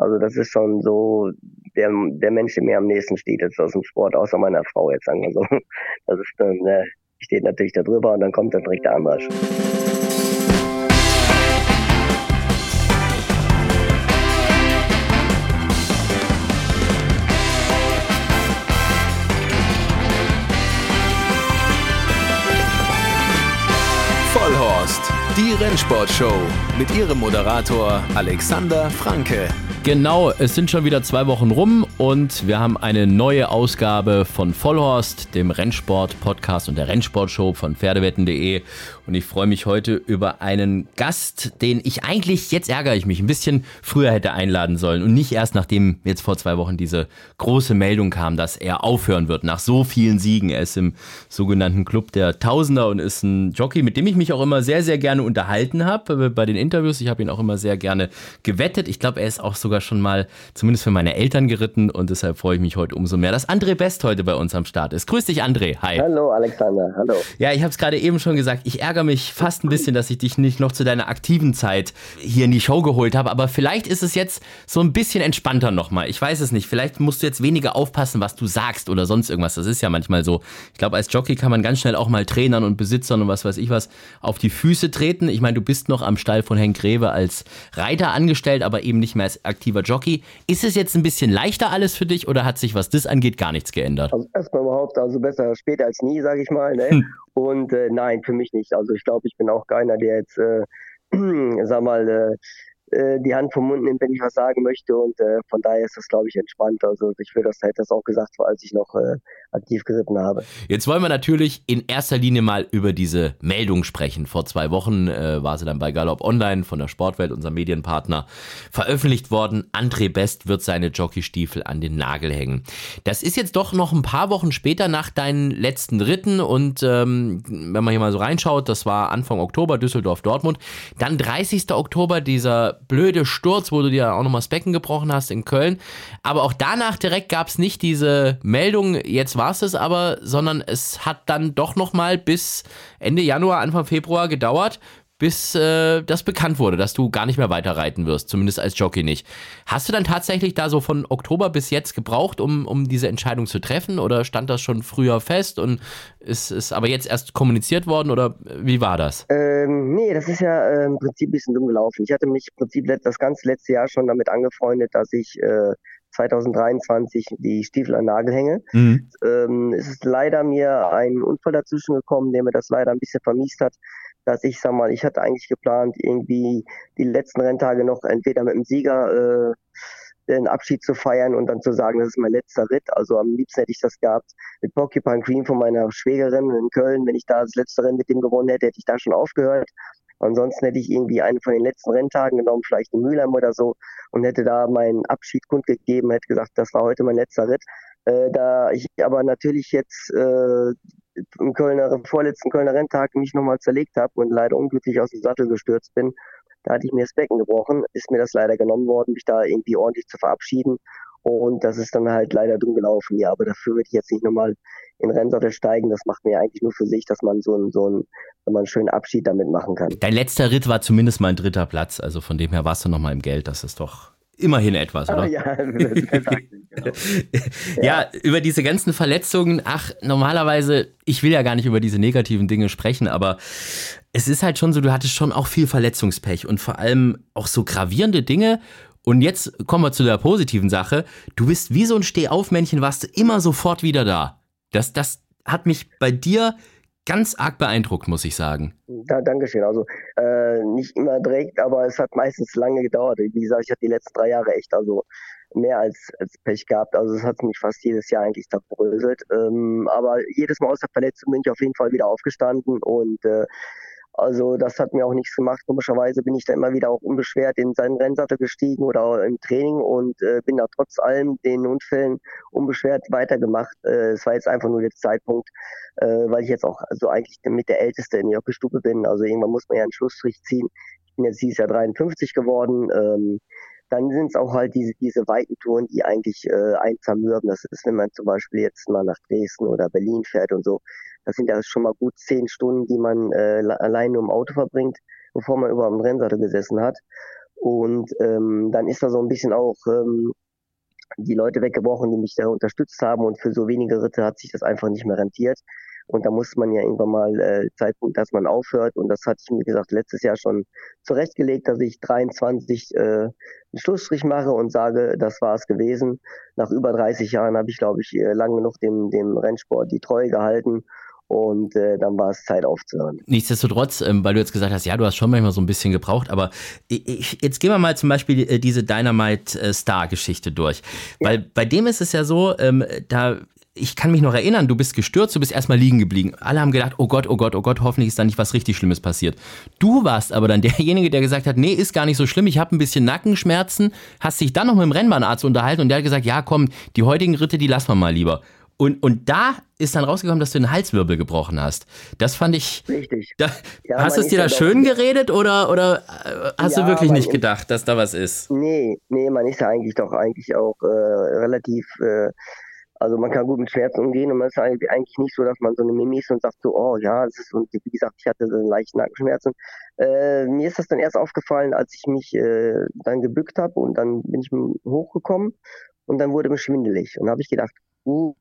Also das ist schon so der, der Mensch, der mir am nächsten steht jetzt aus dem Sport, außer meiner Frau jetzt sagen wir so. Das ist dann, ne, steht natürlich da drüber und dann kommt dann direkt der Anmarsch. Vollhorst, die Rennsportshow mit ihrem Moderator Alexander Franke. Genau, es sind schon wieder zwei Wochen rum und wir haben eine neue Ausgabe von Vollhorst, dem Rennsport-Podcast und der Rennsportshow von Pferdewetten.de. Und ich freue mich heute über einen Gast, den ich eigentlich, jetzt ärgere ich mich, ein bisschen früher hätte einladen sollen und nicht erst nachdem jetzt vor zwei Wochen diese große Meldung kam, dass er aufhören wird nach so vielen Siegen. Er ist im sogenannten Club der Tausender und ist ein Jockey, mit dem ich mich auch immer sehr, sehr gerne unterhalten habe bei den Interviews. Ich habe ihn auch immer sehr gerne gewettet. Ich glaube, er ist auch sogar schon mal zumindest für meine Eltern geritten und deshalb freue ich mich heute umso mehr, dass André Best heute bei uns am Start ist. Grüß dich, André. Hi. Hallo, Alexander. Hallo. Ja, ich habe es gerade eben schon gesagt. Ich ärgere mich fast ein bisschen, dass ich dich nicht noch zu deiner aktiven Zeit hier in die Show geholt habe. Aber vielleicht ist es jetzt so ein bisschen entspannter nochmal. Ich weiß es nicht. Vielleicht musst du jetzt weniger aufpassen, was du sagst oder sonst irgendwas. Das ist ja manchmal so. Ich glaube, als Jockey kann man ganz schnell auch mal Trainern und Besitzern und was weiß ich was auf die Füße treten. Ich meine, du bist noch am Stall von Henk Greve als Reiter angestellt, aber eben nicht mehr als aktiver Jockey. Ist es jetzt ein bisschen leichter alles für dich oder hat sich, was das angeht, gar nichts geändert? Also erstmal überhaupt, also besser später als nie, sage ich mal. Ne? Hm. Und äh, nein, für mich nicht. Also ich glaube, ich bin auch keiner, der jetzt, äh, sag mal, äh, äh, die Hand vom Mund nimmt, wenn ich was sagen möchte. Und äh, von daher ist das, glaube ich, entspannt. Also ich würde das hätte das auch gesagt, als ich noch äh, aktiv geritten habe. Jetzt wollen wir natürlich in erster Linie mal über diese Meldung sprechen. Vor zwei Wochen äh, war sie dann bei Galopp Online von der Sportwelt, unserem Medienpartner, veröffentlicht worden. André Best wird seine Jockeystiefel an den Nagel hängen. Das ist jetzt doch noch ein paar Wochen später nach deinen letzten Ritten und ähm, wenn man hier mal so reinschaut, das war Anfang Oktober Düsseldorf-Dortmund, dann 30. Oktober dieser blöde Sturz, wo du dir auch nochmal das Becken gebrochen hast in Köln. Aber auch danach direkt gab es nicht diese Meldung, jetzt war es es aber, sondern es hat dann doch nochmal bis Ende Januar, Anfang Februar gedauert, bis äh, das bekannt wurde, dass du gar nicht mehr weiter reiten wirst, zumindest als Jockey nicht. Hast du dann tatsächlich da so von Oktober bis jetzt gebraucht, um, um diese Entscheidung zu treffen oder stand das schon früher fest und ist, ist aber jetzt erst kommuniziert worden oder wie war das? Ähm, nee, das ist ja äh, im Prinzip ein bisschen dumm gelaufen. Ich hatte mich im Prinzip das ganze letzte Jahr schon damit angefreundet, dass ich äh, 2023 die Stiefel an Nagel hänge. Mhm. Ähm, es ist leider mir ein Unfall dazwischen gekommen, der mir das leider ein bisschen vermiest hat dass ich, sag mal, ich hatte eigentlich geplant, irgendwie die letzten Renntage noch entweder mit dem Sieger äh, den Abschied zu feiern und dann zu sagen, das ist mein letzter Ritt. Also am liebsten hätte ich das gehabt mit Porcupine Cream von meiner Schwägerin in Köln. Wenn ich da das letzte Rennen mit dem gewonnen hätte, hätte ich da schon aufgehört. Ansonsten hätte ich irgendwie einen von den letzten Renntagen genommen, vielleicht in Mülheim oder so, und hätte da meinen Abschied kundgegeben, hätte gesagt, das war heute mein letzter Ritt. Äh, da ich aber natürlich jetzt äh, im Kölner, vorletzten Kölner Renntag mich nochmal zerlegt habe und leider unglücklich aus dem Sattel gestürzt bin. Da hatte ich mir das Becken gebrochen, ist mir das leider genommen worden, mich da irgendwie ordentlich zu verabschieden. Und das ist dann halt leider dumm gelaufen. Ja, aber dafür würde ich jetzt nicht nochmal in Rennsattel steigen. Das macht mir eigentlich nur für sich, dass man so einen, so einen, wenn man einen schönen Abschied damit machen kann. Dein letzter Ritt war zumindest mal ein dritter Platz. Also von dem her warst du nochmal im Geld. Das ist doch immerhin etwas, oder? Oh, ja, genau. ja, ja, über diese ganzen Verletzungen, ach, normalerweise, ich will ja gar nicht über diese negativen Dinge sprechen, aber es ist halt schon so, du hattest schon auch viel Verletzungspech und vor allem auch so gravierende Dinge. Und jetzt kommen wir zu der positiven Sache. Du bist wie so ein Stehaufmännchen, warst du immer sofort wieder da. Das, das hat mich bei dir ganz arg beeindruckt, muss ich sagen. Da, Dankeschön. Also äh, nicht immer direkt, aber es hat meistens lange gedauert. Wie gesagt, ich hatte die letzten drei Jahre echt also mehr als, als Pech gehabt. Also es hat mich fast jedes Jahr eigentlich zerbröselt. Ähm, aber jedes Mal aus der Verletzung bin ich auf jeden Fall wieder aufgestanden und äh, also das hat mir auch nichts gemacht. Komischerweise bin ich da immer wieder auch unbeschwert in seinen Rennsattel gestiegen oder im Training und äh, bin da trotz allem den Unfällen unbeschwert weitergemacht. Äh, es war jetzt einfach nur der Zeitpunkt, äh, weil ich jetzt auch also eigentlich mit der Älteste in der Jockeystube bin. Also irgendwann muss man ja einen Schlussstrich ziehen. Ich bin jetzt dieses Jahr 53 geworden. Ähm, dann sind es auch halt diese, diese weiten Touren, die eigentlich äh, einen zermürben. Das ist, wenn man zum Beispiel jetzt mal nach Dresden oder Berlin fährt und so. Das sind ja schon mal gut zehn Stunden, die man äh, allein nur im Auto verbringt, bevor man überhaupt im Rennsattel gesessen hat. Und ähm, dann ist da so ein bisschen auch ähm, die Leute weggebrochen, die mich da unterstützt haben. Und für so wenige Ritte hat sich das einfach nicht mehr rentiert. Und da muss man ja irgendwann mal äh, Zeitpunkt, dass man aufhört. Und das hatte ich mir gesagt letztes Jahr schon zurechtgelegt, dass ich 23 äh, einen Schlussstrich mache und sage, das war es gewesen. Nach über 30 Jahren habe ich, glaube ich, äh, lang genug dem, dem Rennsport die Treue gehalten und äh, dann war es Zeit aufzuhören. Nichtsdestotrotz, ähm, weil du jetzt gesagt hast, ja, du hast schon manchmal so ein bisschen gebraucht, aber ich, jetzt gehen wir mal zum Beispiel äh, diese Dynamite-Star-Geschichte durch. Ja. Weil bei dem ist es ja so, ähm, da ich kann mich noch erinnern, du bist gestürzt, du bist erstmal liegen geblieben. Alle haben gedacht, oh Gott, oh Gott, oh Gott, hoffentlich ist da nicht was richtig Schlimmes passiert. Du warst aber dann derjenige, der gesagt hat, nee, ist gar nicht so schlimm, ich habe ein bisschen Nackenschmerzen, hast dich dann noch mit dem Rennbahnarzt unterhalten und der hat gesagt, ja, komm, die heutigen Ritte, die lassen wir mal lieber. Und, und da ist dann rausgekommen, dass du den Halswirbel gebrochen hast. Das fand ich. Richtig. Da, ja, hast du es dir da schön geredet oder, oder äh, hast ja, du wirklich nicht gedacht, dass da was ist? Nee, nee, man ist ja eigentlich doch eigentlich auch äh, relativ. Äh, also man kann gut mit Schmerzen umgehen und man ist eigentlich nicht so, dass man so eine Mimi ist und sagt so, oh ja, es ist und wie gesagt, ich hatte so einen leichten Nackenschmerzen. Äh, mir ist das dann erst aufgefallen, als ich mich äh, dann gebückt habe und dann bin ich hochgekommen und dann wurde mir schwindelig und habe ich gedacht, uh,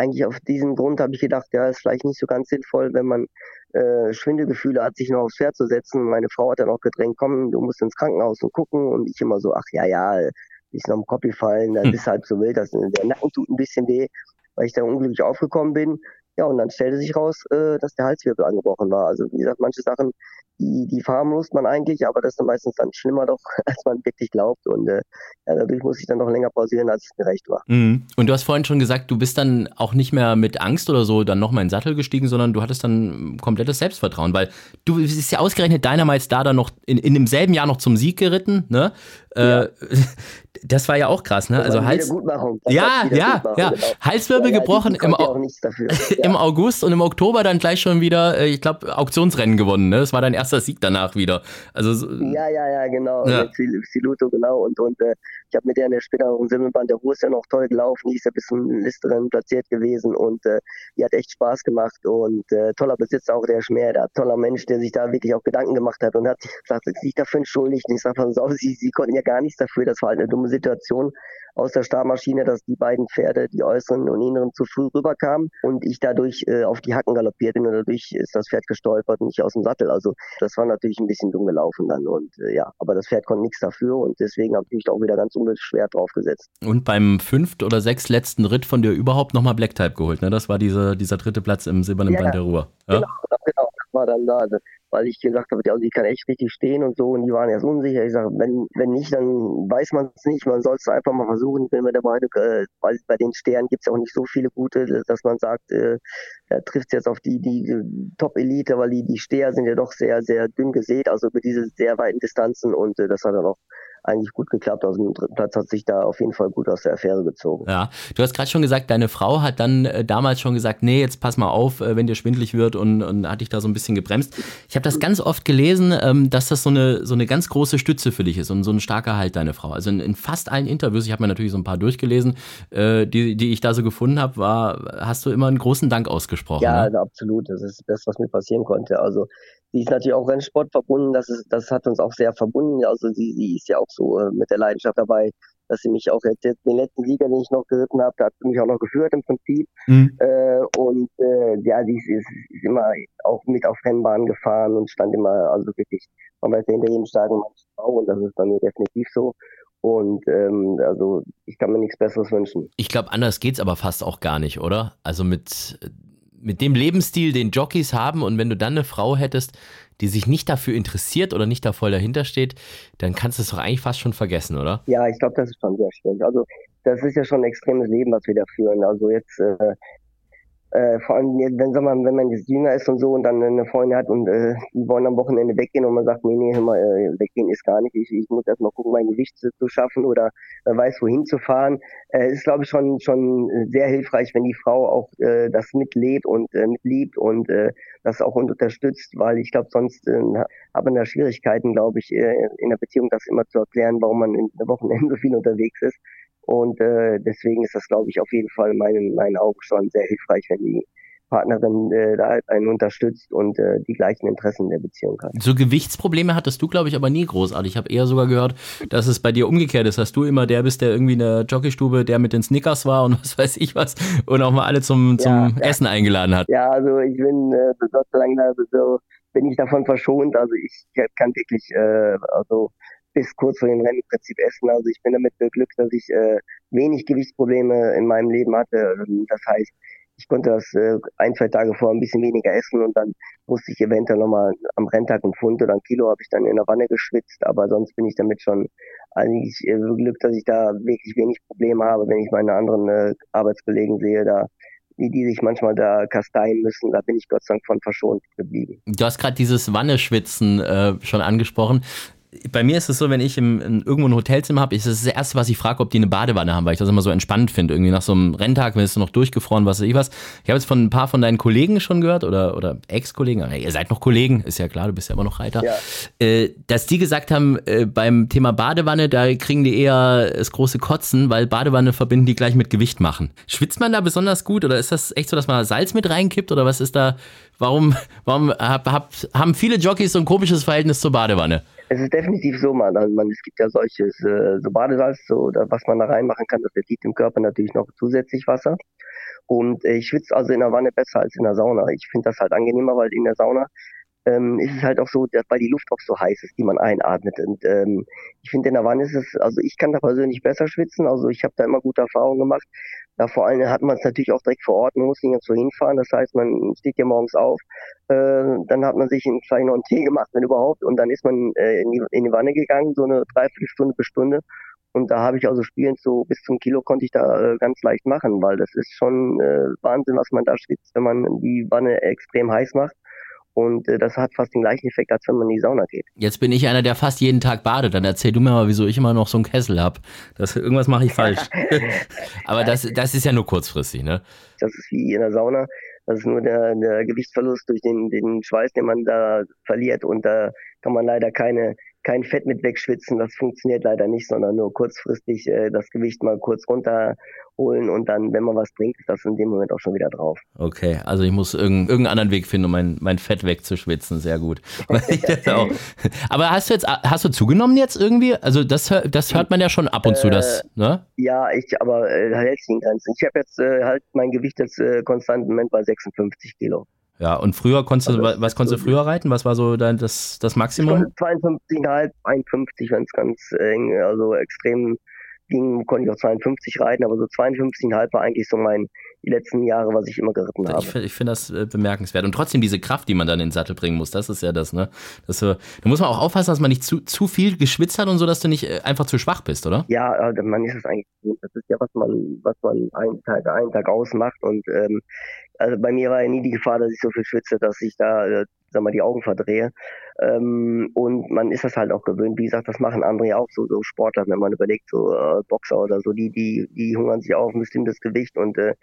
eigentlich auf diesen Grund habe ich gedacht, ja, ist vielleicht nicht so ganz sinnvoll, wenn man äh, Schwindelgefühle hat, sich noch aufs Pferd zu setzen. Meine Frau hat dann auch gedrängt, komm, du musst ins Krankenhaus und gucken. Und ich immer so, ach ja, ja, ist noch im Kopf gefallen, das hm. ist halb so wild, das, der Nacken tut ein bisschen weh, weil ich da unglücklich aufgekommen bin. Ja, und dann stellte sich raus, äh, dass der Halswirbel angebrochen war. Also wie gesagt, manche Sachen die, die verharmlost man eigentlich, aber das ist meistens dann schlimmer doch, als man wirklich glaubt. Und äh, ja, dadurch muss ich dann noch länger pausieren, als es mir recht war. Mhm. Und du hast vorhin schon gesagt, du bist dann auch nicht mehr mit Angst oder so dann nochmal in den Sattel gestiegen, sondern du hattest dann komplettes Selbstvertrauen, weil du bist ja ausgerechnet Dynamite Star dann noch in, in demselben Jahr noch zum Sieg geritten, ne? Äh, ja. Äh, das war ja auch krass, ne? Also Hals. Ja, ja, ja. Genau. Halswirbel ja, gebrochen im, im August und im Oktober dann gleich schon wieder, äh, ich glaube, Auktionsrennen gewonnen, ne? Das war dein erster Sieg danach wieder. Also ja, ja, ja, genau. Ja. Siluto, genau. Und, und äh, ich habe mit der in der späteren Simmelbahn, der Ruhe ist ja noch toll gelaufen, die ist ja bis zum Listerin platziert gewesen und äh, die hat echt Spaß gemacht und äh, toller Besitzer auch der Schmäh, der toller Mensch, der sich da wirklich auch Gedanken gemacht hat und hat gesagt, sich dafür entschuldigt. Und ich sage, pass auf, sie, sie konnten ja gar nichts dafür, das war halt eine dumme Situation aus der Startmaschine, dass die beiden Pferde, die äußeren und inneren, zu früh rüberkamen und ich dadurch äh, auf die Hacken galoppiert bin und dadurch ist das Pferd gestolpert und nicht aus dem Sattel. Also das war natürlich ein bisschen dumm gelaufen dann und äh, ja, aber das Pferd konnte nichts dafür und deswegen habe ich mich auch wieder ganz unbeschwert draufgesetzt. Und beim fünft oder sechst letzten Ritt von dir überhaupt nochmal Black Type geholt, ne? Das war diese, dieser dritte Platz im silbernen ja, Band der Ruhr. Ja? Genau, genau, das war dann da. Also weil ich gesagt habe, ja, sie kann echt richtig stehen und so und die waren erst unsicher. Ich sage, wenn, wenn nicht, dann weiß man es nicht. Man soll es einfach mal versuchen. Ich bin mir der Meinung, äh, weil bei den Sternen gibt es ja auch nicht so viele gute, dass man sagt, äh, er trifft jetzt auf die, die Top-Elite, weil die, die Steher sind ja doch sehr, sehr dünn gesät, also über diese sehr weiten Distanzen und äh, das hat dann auch eigentlich gut geklappt. Also dem dritten Platz hat sich da auf jeden Fall gut aus der Affäre gezogen. Ja, du hast gerade schon gesagt, deine Frau hat dann äh, damals schon gesagt, nee, jetzt pass mal auf, äh, wenn dir schwindlig wird und, und hat dich da so ein bisschen gebremst. Ich habe das ganz oft gelesen, ähm, dass das so eine, so eine ganz große Stütze für dich ist und so ein starker Halt, deine Frau. Also in, in fast allen Interviews, ich habe mir natürlich so ein paar durchgelesen, äh, die, die ich da so gefunden habe, war, hast du immer einen großen Dank ausgesprochen. Ja, ne? also absolut. Das ist das, was mir passieren konnte. Also Sie ist natürlich auch Rennsport verbunden, das, ist, das hat uns auch sehr verbunden. Also sie, sie ist ja auch so äh, mit der Leidenschaft dabei, dass sie mich auch jetzt, jetzt den letzten Sieger, den ich noch geritten habe, da hat sie mich auch noch geführt im Prinzip. Mhm. Äh, und äh, ja, sie ist, ist, immer auch mit auf Rennbahnen gefahren und stand immer, also wirklich, man weiß ja hinter jedem starken Mann Frau und das ist bei mir definitiv so. Und ähm, also ich kann mir nichts Besseres wünschen. Ich glaube, anders geht's aber fast auch gar nicht, oder? Also mit mit dem Lebensstil, den Jockeys haben und wenn du dann eine Frau hättest, die sich nicht dafür interessiert oder nicht da voll dahinter steht, dann kannst du es doch eigentlich fast schon vergessen, oder? Ja, ich glaube, das ist schon sehr schwierig. Also das ist ja schon ein extremes Leben, was wir da führen. Also jetzt äh, äh, vor allem, wenn, sag mal, wenn man jetzt jünger ist und so und dann eine Freundin hat und äh, die wollen am Wochenende weggehen und man sagt, nee, nee, hör mal, äh, weggehen ist gar nicht. Ich, ich muss erst mal gucken, mein Gewicht zu, zu schaffen oder äh, weiß, wohin zu fahren. Äh, ist, glaube ich, schon, schon sehr hilfreich, wenn die Frau auch äh, das mitlebt und äh, mitliebt und äh, das auch unterstützt, weil ich glaube, sonst äh, hat man da Schwierigkeiten, glaube ich, äh, in der Beziehung das immer zu erklären, warum man in der Wochenende so viel unterwegs ist. Und äh, deswegen ist das, glaube ich, auf jeden Fall in meinen, meinen Augen schon sehr hilfreich, wenn die Partnerin äh, da einen unterstützt und äh, die gleichen Interessen der Beziehung hat. So Gewichtsprobleme hattest du, glaube ich, aber nie großartig. Ich habe eher sogar gehört, dass es bei dir umgekehrt ist, dass du immer der bist, der irgendwie in der Jockeystube, der mit den Snickers war und was weiß ich was und auch mal alle zum, zum ja, Essen ja. eingeladen hat. Ja, also ich bin äh, Gott sei Dank so bin ich davon verschont. Also ich kann wirklich äh, also bis kurz vor dem Rennen im Prinzip essen. Also ich bin damit beglückt, dass ich äh, wenig Gewichtsprobleme in meinem Leben hatte. Das heißt, ich konnte das äh, ein, zwei Tage vorher ein bisschen weniger essen und dann musste ich eventuell nochmal am Renntag ein Pfund oder ein Kilo habe ich dann in der Wanne geschwitzt, aber sonst bin ich damit schon eigentlich äh, beglückt, dass ich da wirklich wenig Probleme habe, wenn ich meine anderen äh, Arbeitskollegen sehe, da die, die sich manchmal da kasteien müssen, da bin ich Gott sei Dank von verschont geblieben. Du hast gerade dieses Wanneschwitzen äh, schon angesprochen bei mir ist es so, wenn ich im, in, irgendwo ein Hotelzimmer habe, ist das das Erste, was ich frage, ob die eine Badewanne haben, weil ich das immer so entspannt finde. Irgendwie nach so einem Renntag, wenn es noch durchgefroren, was weiß ich was. Ich habe jetzt von ein paar von deinen Kollegen schon gehört oder, oder Ex-Kollegen, ihr seid noch Kollegen, ist ja klar, du bist ja immer noch Reiter, ja. äh, dass die gesagt haben, äh, beim Thema Badewanne, da kriegen die eher das große Kotzen, weil Badewanne verbinden die gleich mit Gewicht machen. Schwitzt man da besonders gut oder ist das echt so, dass man Salz mit reinkippt oder was ist da, warum, warum hab, hab, haben viele Jockeys so ein komisches Verhältnis zur Badewanne? Es ist definitiv so, man. Also man, es gibt ja solches, äh, so Badesalz, so, was man da reinmachen kann, das entzieht dem Körper natürlich noch zusätzlich Wasser. Und äh, ich schwitze also in der Wanne besser als in der Sauna. Ich finde das halt angenehmer, weil in der Sauna ähm, ist es halt auch so, dass, weil die Luft auch so heiß ist, die man einatmet. Und ähm, ich finde in der Wanne ist es, also ich kann da persönlich besser schwitzen. Also ich habe da immer gute Erfahrungen gemacht. Da vor allem hat man es natürlich auch direkt vor Ort, man muss nicht jetzt so hinfahren. Das heißt, man steht hier morgens auf, äh, dann hat man sich vielleicht noch einen Tee gemacht, wenn überhaupt, und dann ist man äh, in, die, in die Wanne gegangen, so eine Dreiviertelstunde bis Stunde. Und da habe ich also spielend so bis zum Kilo konnte ich da äh, ganz leicht machen, weil das ist schon äh, Wahnsinn, was man da schwitzt, wenn man die Wanne extrem heiß macht. Und äh, das hat fast den gleichen Effekt, als wenn man in die Sauna geht. Jetzt bin ich einer, der fast jeden Tag badet. Dann erzähl du mir mal, wieso ich immer noch so einen Kessel habe. irgendwas mache ich falsch. Aber das, das ist ja nur kurzfristig, ne? Das ist wie in der Sauna. Das ist nur der, der Gewichtsverlust durch den, den Schweiß, den man da verliert. Und da kann man leider keine kein Fett mit wegschwitzen, das funktioniert leider nicht, sondern nur kurzfristig äh, das Gewicht mal kurz runterholen und dann, wenn man was trinkt, ist das in dem Moment auch schon wieder drauf. Okay, also ich muss irgendeinen, irgendeinen anderen Weg finden, um mein, mein Fett wegzuschwitzen, sehr gut. Aber hast du jetzt, hast du zugenommen jetzt irgendwie? Also das, das hört man ja schon ab und zu, das, äh, ne? Ja, ich, aber äh, hält sich in Grenzen. Ich habe jetzt äh, halt mein Gewicht jetzt äh, konstant im Moment bei 56 Kilo. Ja, und früher konntest du, also, was konntest du früher reiten? Was war so dein, das, das Maximum? 52,5, 51, wenn es ganz eng, also extrem ging, konnte ich auch 52 reiten, aber so 52,5 war eigentlich so mein, die letzten Jahre, was ich immer geritten habe. Ich, ich finde das äh, bemerkenswert. Und trotzdem diese Kraft, die man dann in den Sattel bringen muss, das ist ja das, ne? Das, äh, da muss man auch aufpassen, dass man nicht zu, zu viel geschwitzt hat und so, dass du nicht äh, einfach zu schwach bist, oder? Ja, man ist es eigentlich, das ist ja, was man, was man einen Tag, einen Tag ausmacht und ähm, also bei mir war ja nie die Gefahr, dass ich so viel schwitze, dass ich da, äh, sag mal, die Augen verdrehe. Ähm, und man ist das halt auch gewöhnt. Wie gesagt, das machen andere ja auch so, so Sportler, wenn man überlegt, so äh, Boxer oder so, die, die, die hungern sich auf ein bestimmtes Gewicht und äh,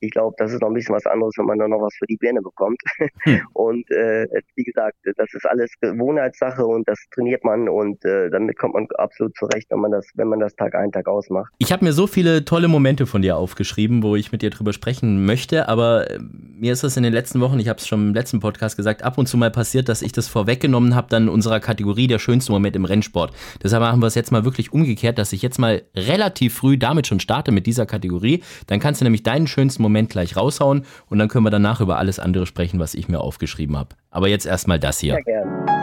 ich glaube, das ist noch ein bisschen was anderes, wenn man dann noch was für die Birne bekommt. Hm. Und äh, wie gesagt, das ist alles Gewohnheitssache und das trainiert man und äh, damit kommt man absolut zurecht, wenn man das, wenn man das Tag ein, Tag ausmacht. Ich habe mir so viele tolle Momente von dir aufgeschrieben, wo ich mit dir drüber sprechen möchte, aber äh, mir ist es in den letzten Wochen, ich habe es schon im letzten Podcast gesagt, ab und zu mal passiert, dass ich das vorweggenommen habe, dann in unserer Kategorie der schönste Moment im Rennsport. Deshalb machen wir es jetzt mal wirklich umgekehrt, dass ich jetzt mal relativ früh damit schon starte mit dieser Kategorie. Dann kannst du nämlich deinen schönsten Moment gleich raushauen und dann können wir danach über alles andere sprechen, was ich mir aufgeschrieben habe. Aber jetzt erstmal das hier. Sehr gerne.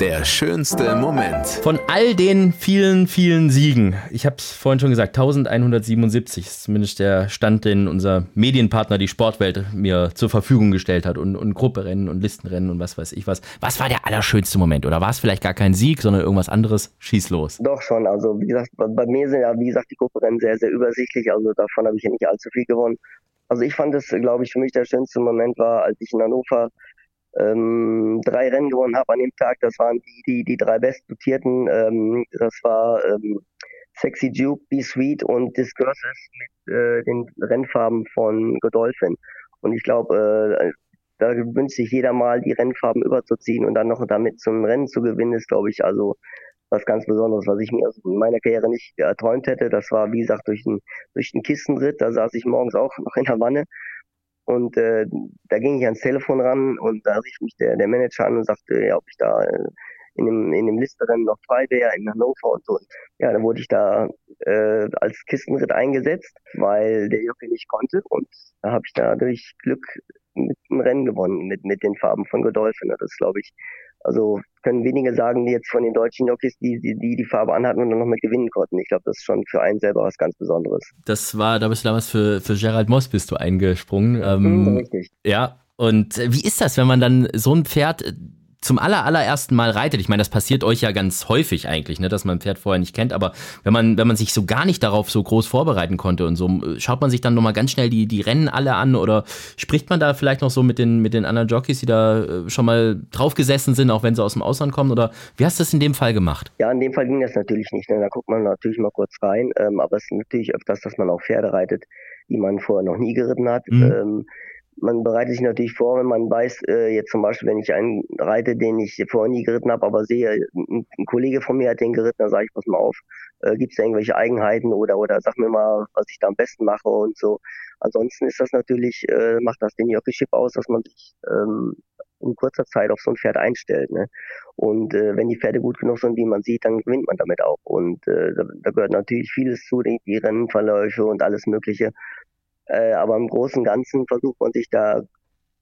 Der schönste Moment. Von all den vielen, vielen Siegen, ich habe es vorhin schon gesagt, 1177 ist zumindest der Stand, den unser Medienpartner, die Sportwelt, mir zur Verfügung gestellt hat und, und Grupperennen und Listenrennen und was weiß ich was. Was war der allerschönste Moment? Oder war es vielleicht gar kein Sieg, sondern irgendwas anderes? Schieß los. Doch schon, also wie gesagt, bei mir sind ja, wie gesagt, die Grupperennen sehr, sehr übersichtlich, also davon habe ich ja nicht allzu viel gewonnen. Also ich fand es, glaube ich, für mich der schönste Moment war, als ich in Hannover ähm, drei Rennen gewonnen habe an dem Tag. Das waren die, die, die drei bestdotierten. Ähm, das war ähm, Sexy Duke, Be Sweet und Discurses mit äh, den Rennfarben von Godolphin. Und ich glaube, äh, da wünscht sich jeder mal, die Rennfarben überzuziehen und dann noch damit zum Rennen zu gewinnen, ist, glaube ich, also was ganz Besonderes, was ich mir in meiner Karriere nicht erträumt hätte. Das war, wie gesagt, durch den, durch den Kistenritt. Da saß ich morgens auch noch in der Wanne Und äh, da ging ich ans Telefon ran und da rief mich der, der Manager an und sagte, ja, ob ich da äh, in dem, in dem Listerennen noch frei wäre in Hannover und so. Und ja, dann wurde ich da äh, als Kistenritt eingesetzt, weil der Jockey nicht konnte und da habe ich da durch Glück mit dem Rennen gewonnen, mit, mit den Farben von Godolphin. Das glaube ich, also können wenige sagen, die jetzt von den deutschen Jockeys, die die, die, die Farbe anhatten und dann noch mit gewinnen konnten. Ich glaube, das ist schon für einen selber was ganz Besonderes. Das war, da bist du damals für, für Gerald Moss bist du eingesprungen. Ähm, mhm, richtig. Ja, und wie ist das, wenn man dann so ein Pferd zum aller, allerersten Mal reitet, ich meine, das passiert euch ja ganz häufig eigentlich, ne, dass man ein Pferd vorher nicht kennt, aber wenn man, wenn man sich so gar nicht darauf so groß vorbereiten konnte und so, schaut man sich dann nochmal ganz schnell die, die Rennen alle an oder spricht man da vielleicht noch so mit den, mit den anderen Jockeys, die da äh, schon mal drauf gesessen sind, auch wenn sie aus dem Ausland kommen oder wie hast du das in dem Fall gemacht? Ja, in dem Fall ging das natürlich nicht, ne? da guckt man natürlich mal kurz rein, ähm, aber es ist natürlich öfters, dass man auch Pferde reitet, die man vorher noch nie geritten hat. Mhm. Ähm, man bereitet sich natürlich vor, wenn man weiß, äh, jetzt zum Beispiel, wenn ich einen reite, den ich vorher nie geritten habe, aber sehe, ein, ein, Kollege von mir hat den geritten, dann sage ich, pass mal auf, äh, gibt es da irgendwelche Eigenheiten oder oder sag mir mal, was ich da am besten mache und so. Ansonsten ist das natürlich, äh, macht das den Jockeyship aus, dass man sich ähm, in kurzer Zeit auf so ein Pferd einstellt. Ne? Und äh, wenn die Pferde gut genug sind, wie man sieht, dann gewinnt man damit auch. Und äh, da, da gehört natürlich vieles zu, die, die Rennenverläufe und alles Mögliche. Äh, aber im Großen und Ganzen versucht man sich da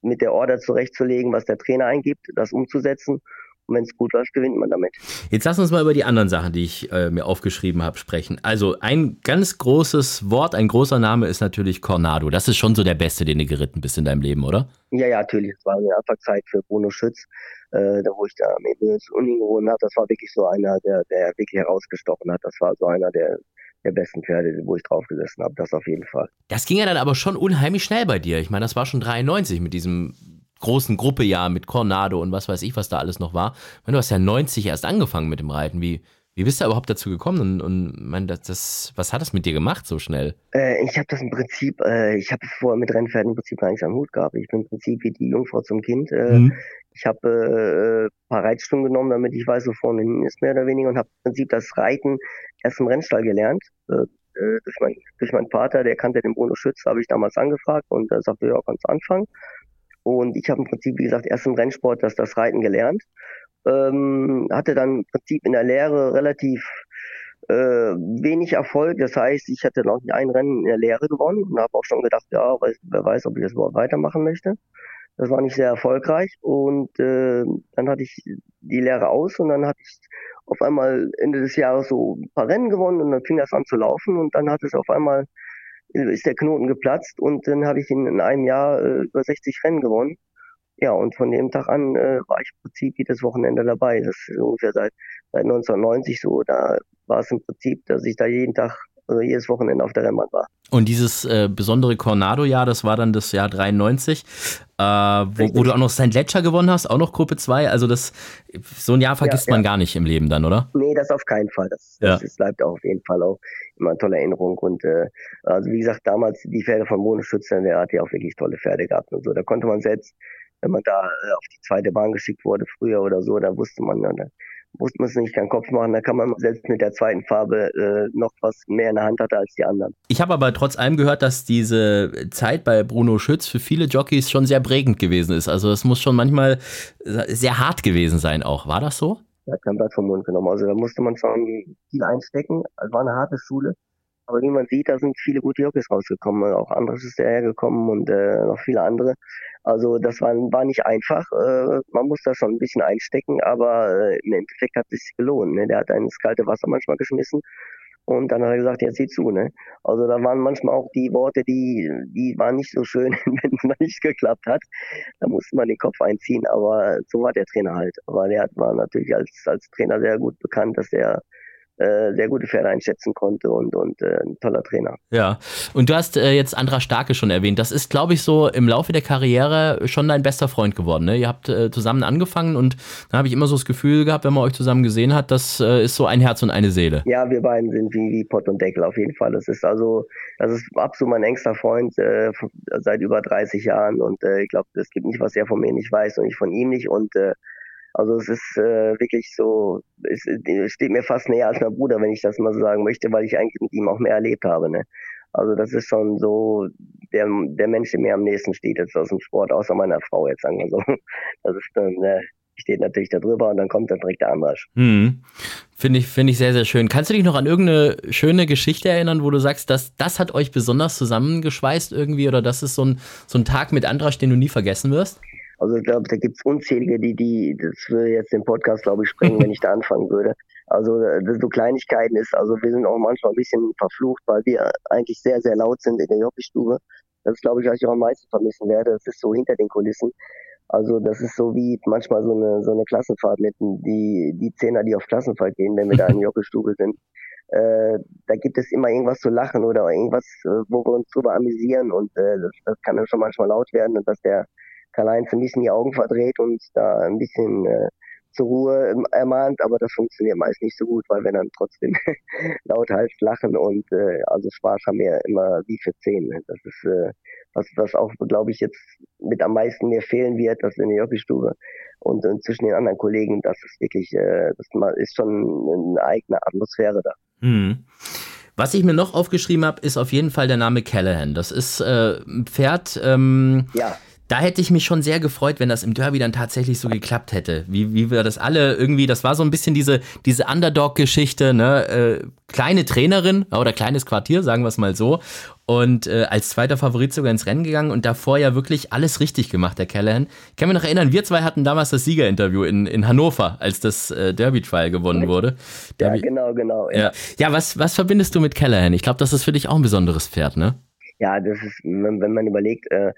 mit der Order zurechtzulegen, was der Trainer eingibt, das umzusetzen. Und wenn es gut läuft, gewinnt man damit. Jetzt lass uns mal über die anderen Sachen, die ich äh, mir aufgeschrieben habe, sprechen. Also ein ganz großes Wort, ein großer Name ist natürlich Cornado. Das ist schon so der beste, den du geritten bist in deinem Leben, oder? Ja, ja, natürlich. Das war eine Anfangszeit für Bruno Schütz, äh, da wo ich da mit Uni gewonnen habe. Das war wirklich so einer, der, der wirklich herausgestochen hat. Das war so einer, der der besten Pferde, wo ich drauf gesessen habe. Das auf jeden Fall. Das ging ja dann aber schon unheimlich schnell bei dir. Ich meine, das war schon 93 mit diesem großen Gruppejahr mit Cornado und was weiß ich, was da alles noch war. Meine, du hast ja 90 erst angefangen mit dem Reiten. Wie, wie bist du überhaupt dazu gekommen? Und, und mein, das, das, was hat das mit dir gemacht so schnell? Äh, ich habe das im Prinzip, äh, ich habe vorher mit Rennpferden im Prinzip gar nichts am Hut gehabt. Ich bin im Prinzip wie die Jungfrau zum Kind. Äh, mhm. Ich habe äh, ein paar Reitstunden genommen, damit ich weiß, wo vorne hin ist, mehr oder weniger, und habe im Prinzip das Reiten erst im Rennstall gelernt. Äh, äh, durch, mein, durch meinen Vater, der kannte den Bruno Schütz, habe ich damals angefragt und er sagte, ja, kannst anfangen. Und ich habe im Prinzip, wie gesagt, erst im Rennsport das, das Reiten gelernt. Ähm, hatte dann im Prinzip in der Lehre relativ äh, wenig Erfolg. Das heißt, ich hatte noch nicht ein Rennen in der Lehre gewonnen und habe auch schon gedacht, ja, wer weiß, ob ich das überhaupt weitermachen möchte. Das war nicht sehr erfolgreich und äh, dann hatte ich die Lehre aus und dann hatte ich auf einmal Ende des Jahres so ein paar Rennen gewonnen und dann fing das an zu laufen und dann hat es auf einmal ist der Knoten geplatzt und dann habe ich in, in einem Jahr äh, über 60 Rennen gewonnen. Ja, und von dem Tag an äh, war ich im Prinzip jedes Wochenende dabei. Das ist ungefähr seit, seit 1990 so. Da war es im Prinzip, dass ich da jeden Tag also jedes Wochenende auf der Rennbahn war. Und dieses äh, besondere Cornado-Jahr, das war dann das Jahr 93, äh, wo, wo, du auch noch St. Ledger gewonnen hast, auch noch Gruppe 2. Also das, so ein Jahr vergisst ja, man ja. gar nicht im Leben dann, oder? Nee, das auf keinen Fall. Das, das, das bleibt auch auf jeden Fall auch immer eine tolle Erinnerung. Und äh, also wie gesagt, damals die Pferde von Bono Schützer, der hat ja auch wirklich tolle Pferde gehabt und so. Da konnte man selbst, wenn man da äh, auf die zweite Bahn geschickt wurde früher oder so, da wusste man, ne, muss man sich keinen Kopf machen, da kann man selbst mit der zweiten Farbe äh, noch was mehr in der Hand hatte als die anderen. Ich habe aber trotz allem gehört, dass diese Zeit bei Bruno Schütz für viele Jockeys schon sehr prägend gewesen ist. Also es muss schon manchmal sehr hart gewesen sein auch. War das so? Er hat kein Blatt vom Mund genommen. Also da musste man schon viel einstecken. Es war eine harte Schule. Aber wie man sieht, da sind viele gute Jockeys rausgekommen. Auch anderes ist hergekommen und äh, noch viele andere. Also das war, war nicht einfach. Äh, man muss da schon ein bisschen einstecken, aber äh, im Endeffekt hat es sich gelohnt. Ne? Der hat einen ins kalte Wasser manchmal geschmissen und dann hat er gesagt, jetzt sieh zu. Ne? Also da waren manchmal auch die Worte, die, die waren nicht so schön, wenn es mal nicht geklappt hat. Da musste man den Kopf einziehen, aber so war der Trainer halt. Aber der war natürlich als, als Trainer sehr gut bekannt, dass er äh, sehr gute Pferde einschätzen konnte und, und äh, ein toller Trainer. Ja, und du hast äh, jetzt Andra Starke schon erwähnt. Das ist, glaube ich, so im Laufe der Karriere schon dein bester Freund geworden. Ne? Ihr habt äh, zusammen angefangen und da habe ich immer so das Gefühl gehabt, wenn man euch zusammen gesehen hat, das äh, ist so ein Herz und eine Seele. Ja, wir beiden sind wie, wie Pott und Deckel auf jeden Fall. Das ist also, das ist absolut mein engster Freund äh, seit über 30 Jahren und äh, ich glaube, es gibt nicht, was er von mir nicht weiß und ich von ihm nicht und äh, also es ist äh, wirklich so, es, es steht mir fast näher als mein Bruder, wenn ich das mal so sagen möchte, weil ich eigentlich mit ihm auch mehr erlebt habe. Ne? Also das ist schon so, der, der Mensch, der mir am nächsten steht jetzt aus dem Sport, außer meiner Frau jetzt, sagen wir so. Das ist dann, äh, steht natürlich da drüber und dann kommt dann direkt der Anmarsch. Mhm. Finde ich, finde ich sehr, sehr schön. Kannst du dich noch an irgendeine schöne Geschichte erinnern, wo du sagst, dass das hat euch besonders zusammengeschweißt irgendwie oder das ist so ein, so ein Tag mit Andrasch, den du nie vergessen wirst? Also ich glaube, da gibt es unzählige, die, die, das würde jetzt den Podcast, glaube ich, sprengen, wenn ich da anfangen würde. Also so Kleinigkeiten ist, also wir sind auch manchmal ein bisschen verflucht, weil wir eigentlich sehr, sehr laut sind in der Jockey-Stube. Das ist, glaube ich, was ich auch am meisten vermissen werde. Das ist so hinter den Kulissen. Also das ist so wie manchmal so eine so eine Klassenfahrt mit die die Zehner, die auf Klassenfahrt gehen, wenn wir da in Jockestube sind. Äh, da gibt es immer irgendwas zu lachen oder irgendwas, äh, wo wir uns drüber amüsieren und äh, das, das kann dann schon manchmal laut werden und dass der Karl-Heinz ein bisschen die Augen verdreht und da ein bisschen äh, zur Ruhe ermahnt, aber das funktioniert meist nicht so gut, weil wir dann trotzdem lauthals lachen und äh, also Spaß haben wir immer wie für zehn. Das ist äh, was, was auch, glaube ich, jetzt mit am meisten mir fehlen wird, das in der Jockey-Stube und, und, zwischen den anderen Kollegen, das ist wirklich, äh, das ist schon eine eigene Atmosphäre da. Mhm. Was ich mir noch aufgeschrieben habe, ist auf jeden Fall der Name Callahan. Das ist äh, ein Pferd. Ähm, ja da hätte ich mich schon sehr gefreut, wenn das im Derby dann tatsächlich so geklappt hätte. Wie, wie wir das alle irgendwie, das war so ein bisschen diese, diese Underdog-Geschichte, ne? Äh, kleine Trainerin oder kleines Quartier, sagen wir es mal so. Und äh, als zweiter Favorit sogar ins Rennen gegangen und davor ja wirklich alles richtig gemacht, der Callahan. Ich kann mich noch erinnern, wir zwei hatten damals das Siegerinterview in, in Hannover, als das äh, Derby-Trial gewonnen wurde. Derby. Ja, genau, genau. Ja, ja. ja was, was verbindest du mit Callahan? Ich glaube, das ist für dich auch ein besonderes Pferd, ne? Ja, das ist, wenn, wenn man überlegt, äh,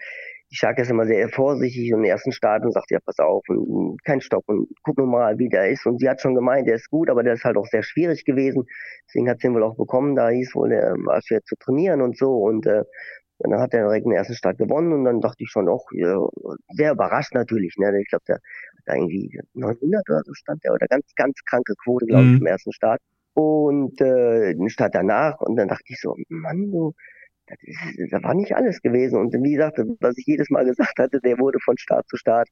die Schalke ist immer sehr vorsichtig und im ersten Start und sagt, ja, pass auf, und kein Stopp und guck nur mal, wie der ist. Und sie hat schon gemeint, der ist gut, aber der ist halt auch sehr schwierig gewesen. Deswegen hat sie ihn wohl auch bekommen. Da hieß wohl, er war schwer zu trainieren und so. Und äh, und dann hat er direkt den ersten Start gewonnen und dann dachte ich schon auch, ja, sehr überrascht natürlich. Ne? Ich glaube, der hat da irgendwie 900 oder so stand der oder ganz, ganz kranke Quote, glaube ich, mhm. im ersten Start. Und äh, den Start danach und dann dachte ich so, Mann, du, das, war nicht alles gewesen. Und wie gesagt, was ich jedes Mal gesagt hatte, der wurde von Start zu Start,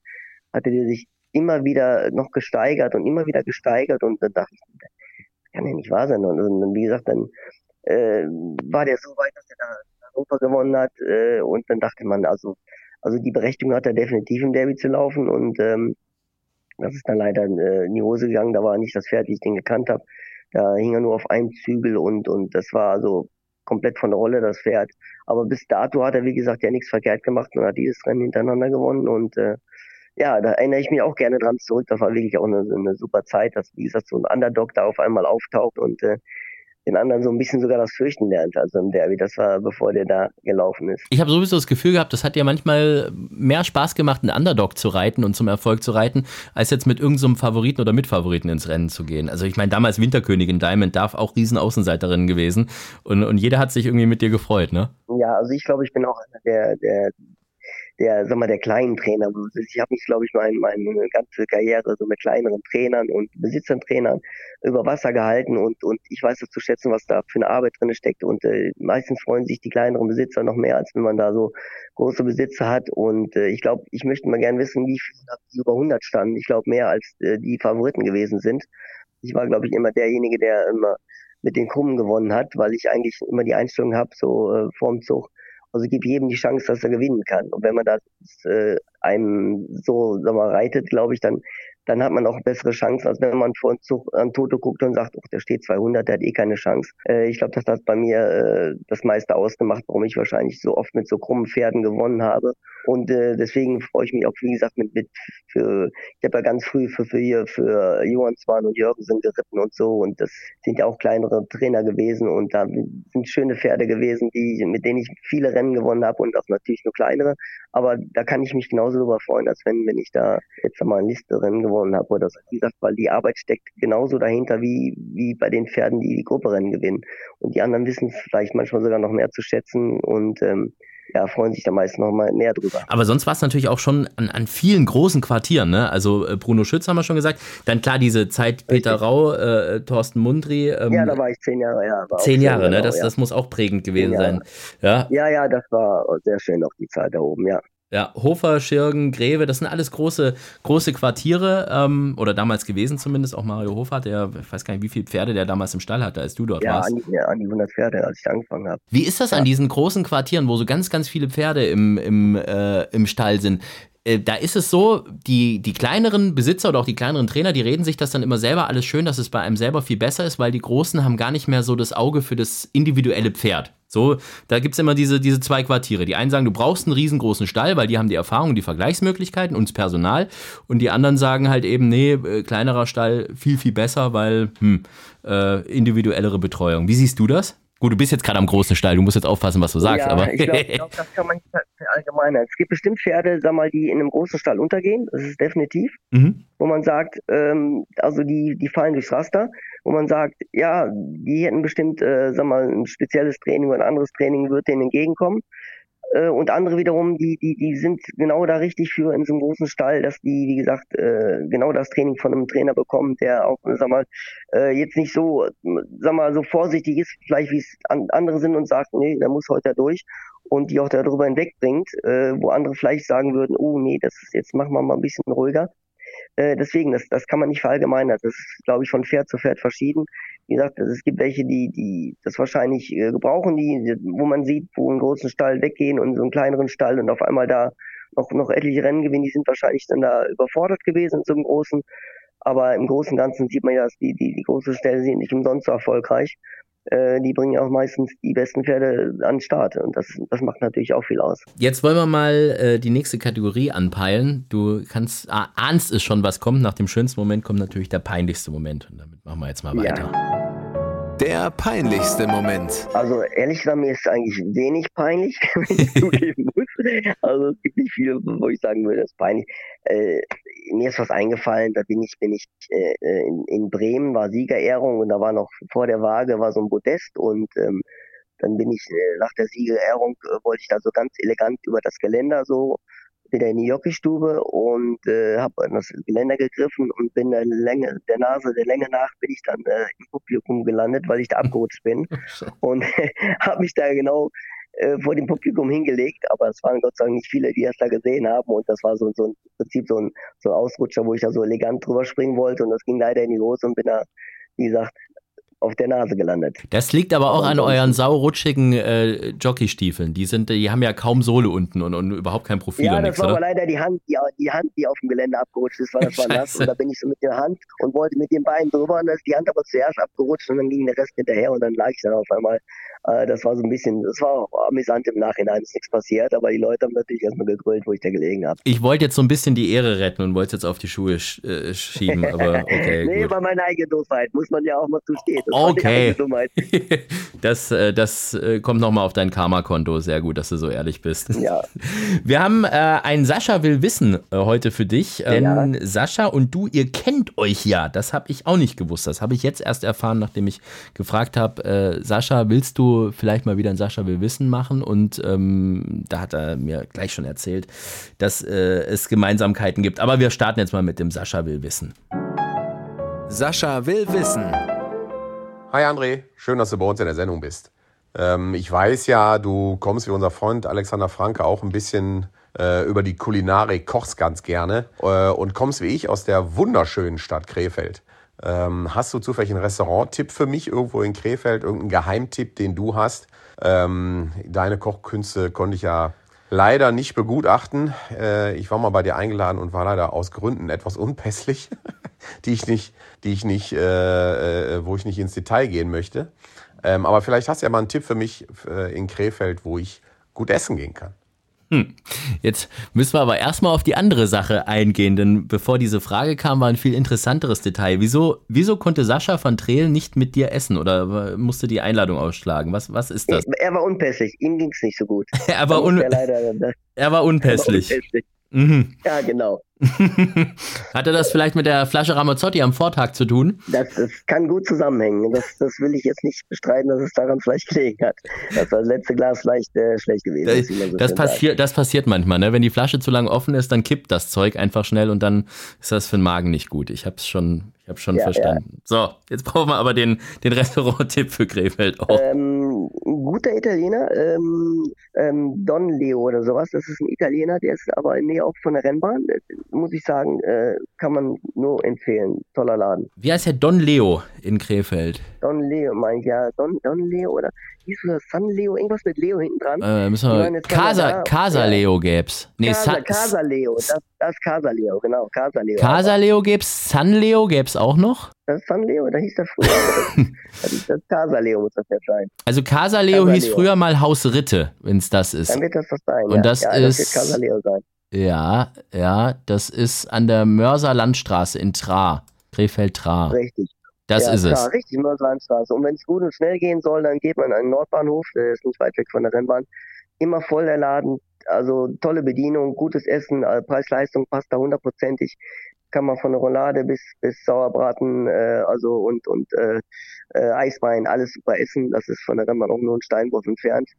hatte der sich immer wieder noch gesteigert und immer wieder gesteigert und dann dachte ich, das kann ja nicht wahr sein. Und, und wie gesagt, dann äh, war der so weit, dass er da Europa gewonnen hat äh, und dann dachte man, also, also die Berechtigung hat er definitiv im Derby zu laufen und ähm, das ist dann leider äh, in die Hose gegangen, da war nicht das Pferd, wie ich den gekannt habe. Da hing er nur auf einem Zügel und, und das war also komplett von der Rolle, das Pferd. Aber bis dato hat er, wie gesagt, ja nichts verkehrt gemacht und hat dieses Rennen hintereinander gewonnen. Und äh, ja, da erinnere ich mich auch gerne dran zurück. Das war wirklich auch eine, eine super Zeit, dass, wie gesagt, so ein Underdog da auf einmal auftaucht und äh, den anderen so ein bisschen sogar das Fürchten lernt, also im Derby. Das war, bevor der da gelaufen ist. Ich habe sowieso das Gefühl gehabt, das hat ja manchmal mehr Spaß gemacht, einen Underdog zu reiten und zum Erfolg zu reiten, als jetzt mit irgendeinem so Favoriten oder Mitfavoriten ins Rennen zu gehen. Also ich meine, damals Winterkönigin Diamond darf auch riesen Außenseiterin gewesen und, und jeder hat sich irgendwie mit dir gefreut, ne? Ja, also ich glaube, ich bin auch einer der, der der, sag mal, der kleinen Trainer. Ich habe mich, glaube ich, meine, meine ganze Karriere so mit kleineren Trainern und Besitzern-Trainern über Wasser gehalten und, und ich weiß es zu schätzen, was da für eine Arbeit drin steckt. Und äh, meistens freuen sich die kleineren Besitzer noch mehr, als wenn man da so große Besitzer hat. Und äh, ich glaube, ich möchte mal gerne wissen, wie viele die über 100 standen. Ich glaube, mehr als äh, die Favoriten gewesen sind. Ich war, glaube ich, immer derjenige, der immer mit den Krummen gewonnen hat, weil ich eigentlich immer die Einstellung habe, so äh, vorm Zug, also gib jedem die Chance, dass er gewinnen kann. Und wenn man das äh, einem so sag mal, reitet, glaube ich, dann dann hat man auch bessere Chancen, als wenn man vor Zug an Toto guckt und sagt, oh, der steht 200, der hat eh keine Chance. Äh, ich glaube, das bei mir äh, das meiste ausgemacht, warum ich wahrscheinlich so oft mit so krummen Pferden gewonnen habe. Und äh, deswegen freue ich mich auch, wie gesagt, mit, mit für, ich habe ja ganz früh für, für hier für Johann Zwan und Jürgensen geritten und so. Und das sind ja auch kleinere Trainer gewesen und da sind schöne Pferde gewesen, die, mit denen ich viele Rennen gewonnen habe und auch natürlich nur kleinere. Aber da kann ich mich genauso darüber freuen, als wenn, wenn ich da jetzt mal ein Listerennen gewonnen gewonnen habe oder so. Wie gesagt, weil die Arbeit steckt genauso dahinter wie, wie bei den Pferden, die die Grupperennen gewinnen. Und die anderen wissen es vielleicht manchmal sogar noch mehr zu schätzen und ähm, ja, freuen sich da meist noch mal mehr drüber. Aber sonst war es natürlich auch schon an, an vielen großen Quartieren, ne? Also äh, Bruno Schütz haben wir schon gesagt. Dann klar diese Zeit Peter Richtig. Rau, äh, Thorsten Mundry. Ähm, ja, da war ich zehn Jahre, ja. Zehn Jahre, ne? Das, ja. das muss auch prägend gewesen sein. Ja? ja, ja, das war sehr schön auch die Zeit da oben, ja. Ja, Hofer, Schirgen, Greve, das sind alles große, große Quartiere ähm, oder damals gewesen zumindest. Auch Mario Hofer, der, ich weiß gar nicht, wie viele Pferde der damals im Stall hatte, als du dort ja, warst. An die, ja, an die 100 Pferde, als ich angefangen habe. Wie ist das ja. an diesen großen Quartieren, wo so ganz, ganz viele Pferde im, im, äh, im Stall sind? Äh, da ist es so, die, die kleineren Besitzer oder auch die kleineren Trainer, die reden sich das dann immer selber alles schön, dass es bei einem selber viel besser ist, weil die Großen haben gar nicht mehr so das Auge für das individuelle Pferd. So, da gibt es immer diese, diese zwei Quartiere. Die einen sagen, du brauchst einen riesengroßen Stall, weil die haben die Erfahrung, die Vergleichsmöglichkeiten und das Personal. Und die anderen sagen halt eben, nee, äh, kleinerer Stall viel, viel besser, weil hm, äh, individuellere Betreuung. Wie siehst du das? Gut, du bist jetzt gerade am großen Stall, du musst jetzt aufpassen, was du sagst, ja, aber. ich glaube, glaub, das kann man nicht verallgemeinern. Es gibt bestimmt Pferde, sag mal, die in einem großen Stall untergehen, das ist definitiv, mhm. wo man sagt, ähm, also die, die fallen durchs Raster, wo man sagt, ja, die hätten bestimmt, äh, sag mal, ein spezielles Training oder ein anderes Training wird denen entgegenkommen. Äh, und andere wiederum, die, die, die sind genau da richtig für in so einem großen Stall, dass die, wie gesagt, äh, genau das Training von einem Trainer bekommen, der auch, sag mal, äh, jetzt nicht so, sag mal, so vorsichtig ist, vielleicht wie es andere sind und sagt, nee, der muss heute durch und die auch darüber hinwegbringt, wo andere vielleicht sagen würden, oh nee, das ist jetzt machen wir mal ein bisschen ruhiger. Äh, deswegen, das, das kann man nicht verallgemeinern. Das ist, glaube ich, von Pferd zu Pferd verschieden. Wie gesagt, es gibt welche, die, die das wahrscheinlich äh, gebrauchen, die, wo man sieht, wo einen großen Stall weggehen und so einen kleineren Stall und auf einmal da noch, noch etliche Rennen gewinnen, die sind wahrscheinlich dann da überfordert gewesen in so einem großen. Aber im Großen und Ganzen sieht man ja, dass die, die, die großen Ställe sind nicht umsonst so erfolgreich. Äh, die bringen auch meistens die besten Pferde an den Start. Und das, das macht natürlich auch viel aus. Jetzt wollen wir mal äh, die nächste Kategorie anpeilen. Du kannst, ah, ahnst es schon, was kommt. Nach dem schönsten Moment kommt natürlich der peinlichste Moment. Und damit machen wir jetzt mal weiter. Ja. Der peinlichste Moment. Also ehrlich gesagt, mir ist eigentlich wenig peinlich, wenn ich zugeben muss. Also es gibt nicht viel, wo ich sagen würde, das ist peinlich. Äh, mir ist was eingefallen, da bin ich, bin ich äh, in, in, Bremen, war Siegerehrung und da war noch vor der Waage war so ein Podest und ähm, dann bin ich äh, nach der Siegerehrung, äh, wollte ich da so ganz elegant über das Geländer so wieder in die Jockeystube und äh, habe an das Geländer gegriffen und bin der Länge, der Nase der Länge nach bin ich dann äh, im Publikum gelandet, weil ich da abgerutscht bin und habe mich da genau äh, vor dem Publikum hingelegt, aber es waren Gott sei Dank nicht viele, die das da gesehen haben und das war so, so ein Prinzip so ein, so ein Ausrutscher, wo ich da so elegant drüber springen wollte und das ging leider in die Hose und bin da, wie gesagt, auf der Nase gelandet. Das liegt aber auch an euren saurutschigen äh, Jockeystiefeln. Die sind, die haben ja kaum Sohle unten und, und überhaupt kein Profil. Ja, das nix, war aber leider die Hand, die, die Hand, die auf dem Gelände abgerutscht ist, weil das war nass. Und da bin ich so mit der Hand und wollte mit den Beinen drüber und dann ist die Hand aber zuerst abgerutscht und dann ging der Rest hinterher und dann lag ich dann auf einmal. Äh, das war so ein bisschen, das war amüsant im Nachhinein, ist nichts passiert, aber die Leute haben natürlich erstmal gegrölt, wo ich da gelegen habe. Ich wollte jetzt so ein bisschen die Ehre retten und wollte jetzt auf die Schuhe sch äh, schieben, aber okay. nee, gut. bei meiner eigenen Doofheit muss man ja auch mal zustehen. Okay. das, äh, das äh, kommt nochmal auf dein Karma-Konto. Sehr gut, dass du so ehrlich bist. Ja. Wir haben äh, ein Sascha will wissen äh, heute für dich. Denn ja. Sascha und du, ihr kennt euch ja. Das habe ich auch nicht gewusst. Das habe ich jetzt erst erfahren, nachdem ich gefragt habe, äh, Sascha, willst du vielleicht mal wieder ein Sascha will wissen machen? Und ähm, da hat er mir gleich schon erzählt, dass äh, es Gemeinsamkeiten gibt. Aber wir starten jetzt mal mit dem Sascha will wissen. Sascha will wissen. Hi André, schön, dass du bei uns in der Sendung bist. Ähm, ich weiß ja, du kommst wie unser Freund Alexander Franke auch ein bisschen äh, über die Kulinarik, kochst ganz gerne äh, und kommst wie ich aus der wunderschönen Stadt Krefeld. Ähm, hast du zufällig einen Restaurant-Tipp für mich irgendwo in Krefeld, irgendeinen Geheimtipp, den du hast? Ähm, deine Kochkünste konnte ich ja leider nicht begutachten. Äh, ich war mal bei dir eingeladen und war leider aus Gründen etwas unpässlich, die ich nicht, die ich nicht, äh, äh, wo ich nicht ins Detail gehen möchte. Ähm, aber vielleicht hast du ja mal einen Tipp für mich äh, in Krefeld, wo ich gut essen gehen kann. Hm. Jetzt müssen wir aber erstmal auf die andere Sache eingehen, denn bevor diese Frage kam, war ein viel interessanteres Detail. Wieso, wieso konnte Sascha van Treel nicht mit dir essen oder musste die Einladung ausschlagen? Was, was ist das? Er war unpässlich, ihm ging es nicht so gut. er, war un er, war unpässlich. Er war unpässlich. Mhm. Ja, genau. Hatte das vielleicht mit der Flasche Ramazzotti am Vortag zu tun? Das, das kann gut zusammenhängen. Das, das will ich jetzt nicht bestreiten, dass es daran vielleicht gelegen hat. Dass das letzte Glas vielleicht äh, schlecht gewesen ist. So das, passi das passiert manchmal. Ne? Wenn die Flasche zu lange offen ist, dann kippt das Zeug einfach schnell und dann ist das für den Magen nicht gut. Ich habe es schon, Ich habe schon ja, verstanden. Ja. So, jetzt brauchen wir aber den, den Restaurant-Tipp für Krefeld auch. Ähm, ein guter Italiener, ähm, ähm, Don Leo oder sowas. Das ist ein Italiener, der ist aber in Nähe auch von der Rennbahn. Das, muss ich sagen, äh, kann man nur empfehlen. Toller Laden. Wie heißt der Don Leo in Krefeld? Don Leo, mein ich, ja. Don, Don Leo oder hieß das San Leo? Irgendwas mit Leo hinten dran. Äh, müssen wir, Casa, Casa Leo gäb's. Nee, Casa, San, Casa Leo. Das, das ist Casa Leo, genau. Casa Leo. Casa Leo gäb's. San Leo gäb's auch noch? Das ist San Leo, da hieß der früher. das, ist das Casa Leo muss das jetzt sein. Also Casa Leo Casa hieß Leo. früher mal Haus Ritte, wenn es das ist. Dann wird das das sein. Und ja. das ja, ist. Das wird Casa Leo sein. Ja, ja, das ist an der Mörser Landstraße in Tra. Krefeld-Tra. Richtig. Das ja, ist klar, es. Richtig, Mörser Landstraße. Und wenn es gut und schnell gehen soll, dann geht man an den Nordbahnhof, der ist nicht weit weg von der Rennbahn. Immer voll der Laden, also tolle Bedienung, gutes Essen, äh, Preis-Leistung passt da hundertprozentig. Kann man von der Roulade bis, bis Sauerbraten, äh, also und, und äh, äh, Eiswein, alles super essen. Das ist von der Rennbahn auch nur ein Steinwurf entfernt.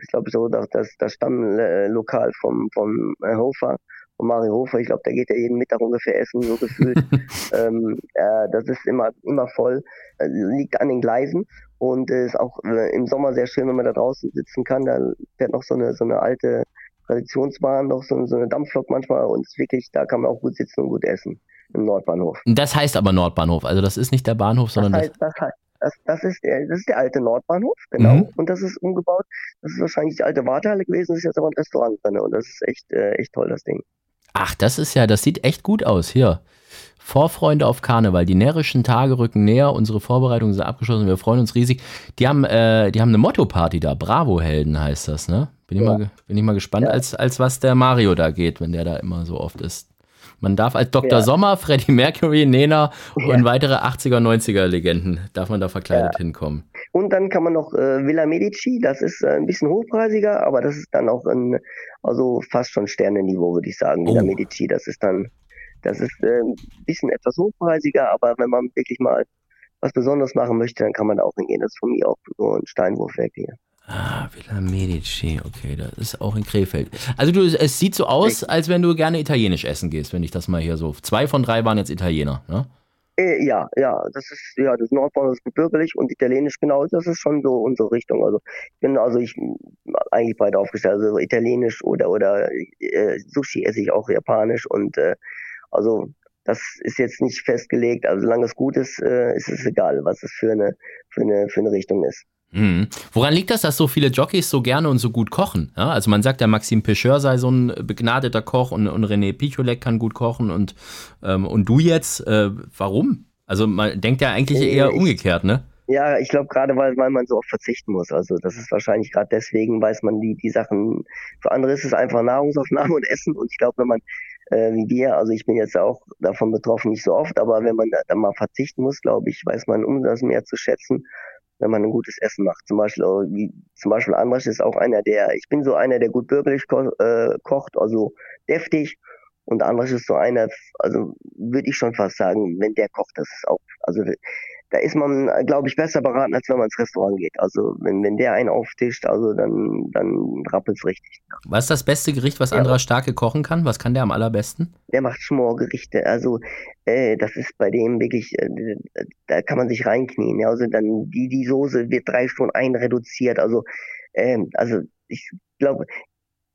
Ich glaube so, dass das, das Stammlokal vom, vom Hofer, von Mario Hofer, ich glaube, da geht er jeden Mittag ungefähr essen, so gefühlt. ähm, äh, das ist immer, immer voll, äh, liegt an den Gleisen und äh, ist auch äh, im Sommer sehr schön, wenn man da draußen sitzen kann. Da fährt noch so eine, so eine alte Traditionsbahn, noch so, so eine Dampflok manchmal und ist wirklich, da kann man auch gut sitzen und gut essen im Nordbahnhof. Das heißt aber Nordbahnhof, also das ist nicht der Bahnhof, sondern das heißt, das heißt, das, das, ist der, das ist der alte Nordbahnhof, genau. Mhm. Und das ist umgebaut. Das ist wahrscheinlich die alte Wartehalle gewesen, das ist jetzt aber ein Restaurant drin. Und das ist echt, äh, echt toll, das Ding. Ach, das ist ja, das sieht echt gut aus. Hier. Vorfreunde auf Karneval. Die närrischen Tage rücken näher. Unsere Vorbereitungen sind abgeschlossen. Wir freuen uns riesig. Die haben, äh, die haben eine Motto-Party da. Bravo-Helden heißt das, ne? Bin ich, ja. mal, bin ich mal gespannt, ja. als, als was der Mario da geht, wenn der da immer so oft ist. Man darf als Dr. Ja. Sommer, Freddie Mercury, Nena und weitere 80er, 90er Legenden, darf man da verkleidet hinkommen. Und dann kann man noch äh, Villa Medici, das ist äh, ein bisschen hochpreisiger, aber das ist dann auch ein, also fast schon Sternenniveau, würde ich sagen. Villa oh. Medici, das ist dann, das ist äh, ein bisschen etwas hochpreisiger, aber wenn man wirklich mal was Besonderes machen möchte, dann kann man da auch hingehen. Das ist von mir auch nur ein Steinwurf weg hier. Ah, Villa Medici, okay, das ist auch in Krefeld. Also du, es sieht so aus, als wenn du gerne italienisch essen gehst, wenn ich das mal hier so. Zwei von drei waren jetzt Italiener, ne? Äh, ja, ja, das ist, ja, das Nordbahn ist bürgerlich und italienisch genau, das ist schon so unsere Richtung. Also ich bin also ich eigentlich beide aufgestellt, also italienisch oder oder äh, Sushi esse ich auch japanisch und äh, also das ist jetzt nicht festgelegt, also solange es gut ist, äh, ist es egal, was es für eine für eine für eine Richtung ist. Mhm. Woran liegt das, dass so viele Jockeys so gerne und so gut kochen? Ja, also man sagt ja, Maxim Pecheur sei so ein begnadeter Koch und, und René Picholek kann gut kochen und, ähm, und du jetzt, äh, warum? Also man denkt ja eigentlich eher umgekehrt, ne? Ja, ich glaube gerade, weil, weil man so oft verzichten muss. Also das ist wahrscheinlich gerade deswegen, weiß man die, die Sachen, für andere ist es einfach Nahrungsaufnahme und Essen und ich glaube, wenn man äh, wie wir, also ich bin jetzt auch davon betroffen, nicht so oft, aber wenn man da, da mal verzichten muss, glaube ich, weiß man um das mehr zu schätzen wenn man ein gutes Essen macht. Zum Beispiel, wie, zum Beispiel Andras ist auch einer, der, ich bin so einer, der gut bürgerlich ko äh, kocht, also deftig. Und Andras ist so einer, also würde ich schon fast sagen, wenn der kocht, das ist auch, also da ist man, glaube ich, besser beraten, als wenn man ins Restaurant geht. Also wenn, wenn der einen auftischt, also dann, dann rappelt es richtig. Was ist das beste Gericht, was ja. Andra Starke kochen kann? Was kann der am allerbesten? Der macht Schmorgerichte. Also äh, das ist bei dem wirklich, äh, da kann man sich reinknien. Ja? Also dann die, die Soße wird drei Stunden einreduziert. Also, äh, also ich glaube,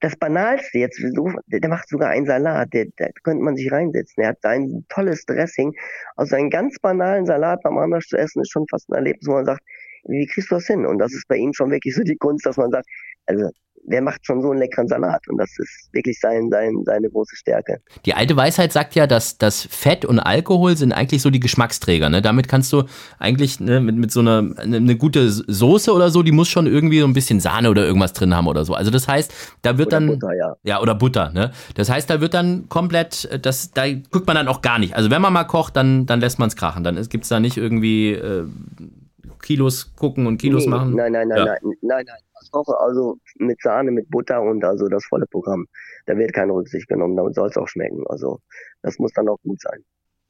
das Banalste jetzt, der macht sogar einen Salat, der, da könnte man sich reinsetzen. Er hat ein tolles Dressing. Also einen ganz banalen Salat beim Anders zu essen ist schon fast ein Erlebnis, wo man sagt, wie kriegst du das hin? Und das ist bei ihm schon wirklich so die Kunst, dass man sagt, also der macht schon so einen leckeren Salat und das ist wirklich sein, sein, seine große Stärke. Die alte Weisheit sagt ja, dass das Fett und Alkohol sind eigentlich so die Geschmacksträger. Ne? Damit kannst du eigentlich ne, mit, mit so einer eine, eine gute Soße oder so, die muss schon irgendwie so ein bisschen Sahne oder irgendwas drin haben oder so. Also das heißt, da wird oder dann Butter, ja. ja oder Butter. Ne? Das heißt, da wird dann komplett, das da guckt man dann auch gar nicht. Also wenn man mal kocht, dann dann lässt man es krachen. Dann gibt es da nicht irgendwie äh, Kilos gucken und Kilos nee, machen. Nein, nein, nein, ja. nein, nein, nein koche also mit Sahne, mit Butter und also das volle Programm. Da wird keine Rücksicht genommen, damit soll es auch schmecken. Also das muss dann auch gut sein.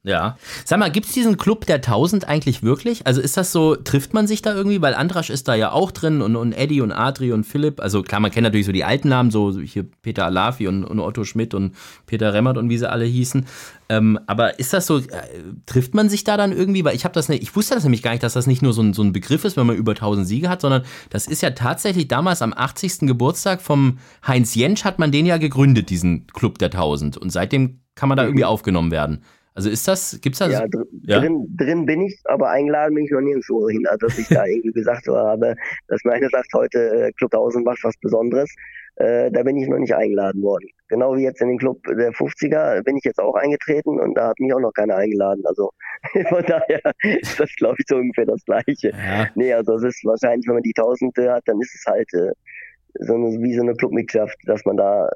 Ja. Sag mal, gibt es diesen Club der 1000 eigentlich wirklich? Also ist das so, trifft man sich da irgendwie? Weil Andrasch ist da ja auch drin und, und Eddie und Adri und Philipp. Also klar, man kennt natürlich so die alten Namen, so hier Peter Alafi und, und Otto Schmidt und Peter Remmert und wie sie alle hießen. Ähm, aber ist das so, äh, trifft man sich da dann irgendwie? Weil ich habe das nicht, ich wusste das nämlich gar nicht, dass das nicht nur so ein, so ein Begriff ist, wenn man über 1000 Siege hat, sondern das ist ja tatsächlich damals am 80. Geburtstag vom Heinz Jentsch hat man den ja gegründet, diesen Club der 1000. Und seitdem kann man da irgendwie aufgenommen werden. Also ist das, gibt's da ja, dr ja? Drin, drin bin ich, aber eingeladen bin ich noch nirgendwo hin, also dass ich da irgendwie gesagt habe, dass mir einer sagt, heute äh, Club 1000 macht was Besonderes. Äh, da bin ich noch nicht eingeladen worden. Genau wie jetzt in den Club der 50er bin ich jetzt auch eingetreten und da hat mich auch noch keiner eingeladen. Also von daher ist das, glaube ich, so ungefähr das Gleiche. Ja. Nee, also es ist wahrscheinlich, wenn man die 1000 hat, dann ist es halt äh, so eine, wie so eine Clubmitgliedschaft, dass man da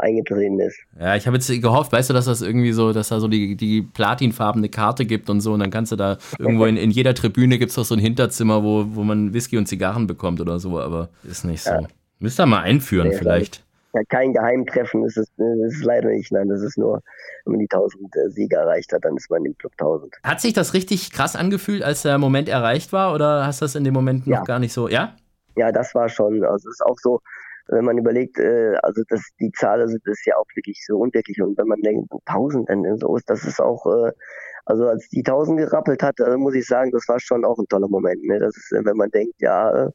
eingetreten ist. Ja, ich habe jetzt gehofft, weißt du, dass das irgendwie so, dass da so die, die platinfarbene Karte gibt und so und dann kannst du da irgendwo in, in jeder Tribüne gibt es doch so ein Hinterzimmer, wo, wo man Whisky und Zigarren bekommt oder so, aber ist nicht so. Ja. Müsst ihr mal einführen nee, vielleicht. Ja, kein Geheimtreffen ist es, ist es leider nicht, nein, das ist nur, wenn man die 1000 äh, Sieger erreicht hat, dann ist man im Club 1000. Hat sich das richtig krass angefühlt, als der Moment erreicht war oder hast du das in dem Moment noch ja. gar nicht so, ja? Ja, das war schon, also es ist auch so, wenn man überlegt, äh, also das, die Zahl, also das ist ja auch wirklich so unwirklich und wenn man denkt, 1000 dann so ist, das ist auch, äh, also als die 1000 gerappelt hat, also muss ich sagen, das war schon auch ein toller Moment. Ne? Das ist, wenn man denkt, ja,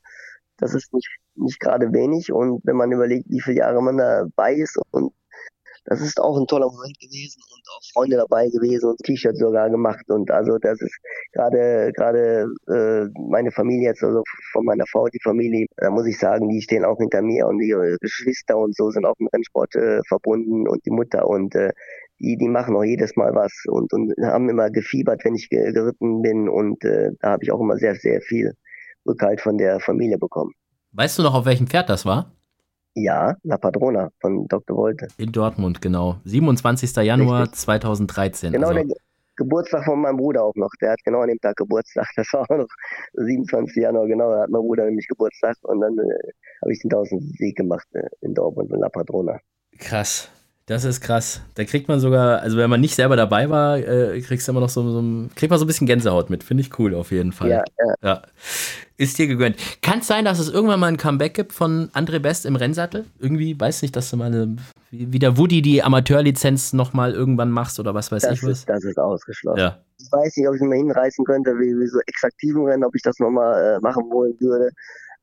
das ist nicht, nicht gerade wenig und wenn man überlegt, wie viele Jahre man dabei ist und das ist auch ein toller Moment gewesen und auch Freunde dabei gewesen und T-Shirt sogar gemacht und also das ist gerade gerade äh, meine Familie jetzt also von meiner Frau die Familie da muss ich sagen die stehen auch hinter mir und ihre Geschwister und so sind auch mit Rennsport äh, verbunden und die Mutter und äh, die, die machen auch jedes Mal was und, und haben immer gefiebert, wenn ich geritten bin und äh, da habe ich auch immer sehr, sehr viel Rückhalt von der Familie bekommen. Weißt du noch, auf welchem Pferd das war? Ja, La Padrona von Dr. Wolte. In Dortmund, genau. 27. Januar Richtig. 2013. Genau, also. der Geburtstag von meinem Bruder auch noch. Der hat genau an dem Tag Geburtstag. Das war auch noch 27. Januar, genau. Da hat mein Bruder nämlich Geburtstag und dann äh, habe ich den 1000 Sieg gemacht äh, in Dortmund mit La Padrona. Krass. Das ist krass. Da kriegt man sogar, also wenn man nicht selber dabei war, äh, kriegst du immer noch so, so kriegt man so ein bisschen Gänsehaut mit. Finde ich cool auf jeden Fall. Ja, ja. ja. Ist dir gegönnt. Kann es sein, dass es irgendwann mal ein Comeback gibt von André Best im Rennsattel? Irgendwie, weiß nicht, dass du mal eine, wie der Woody die Amateurlizenz nochmal irgendwann machst oder was weiß das ich was? Ist, das ist ausgeschlossen. Ja. Ich weiß nicht, ob ich ihn mal hinreißen könnte, wie, wie so exaktiven Rennen, ob ich das nochmal äh, machen wollen würde.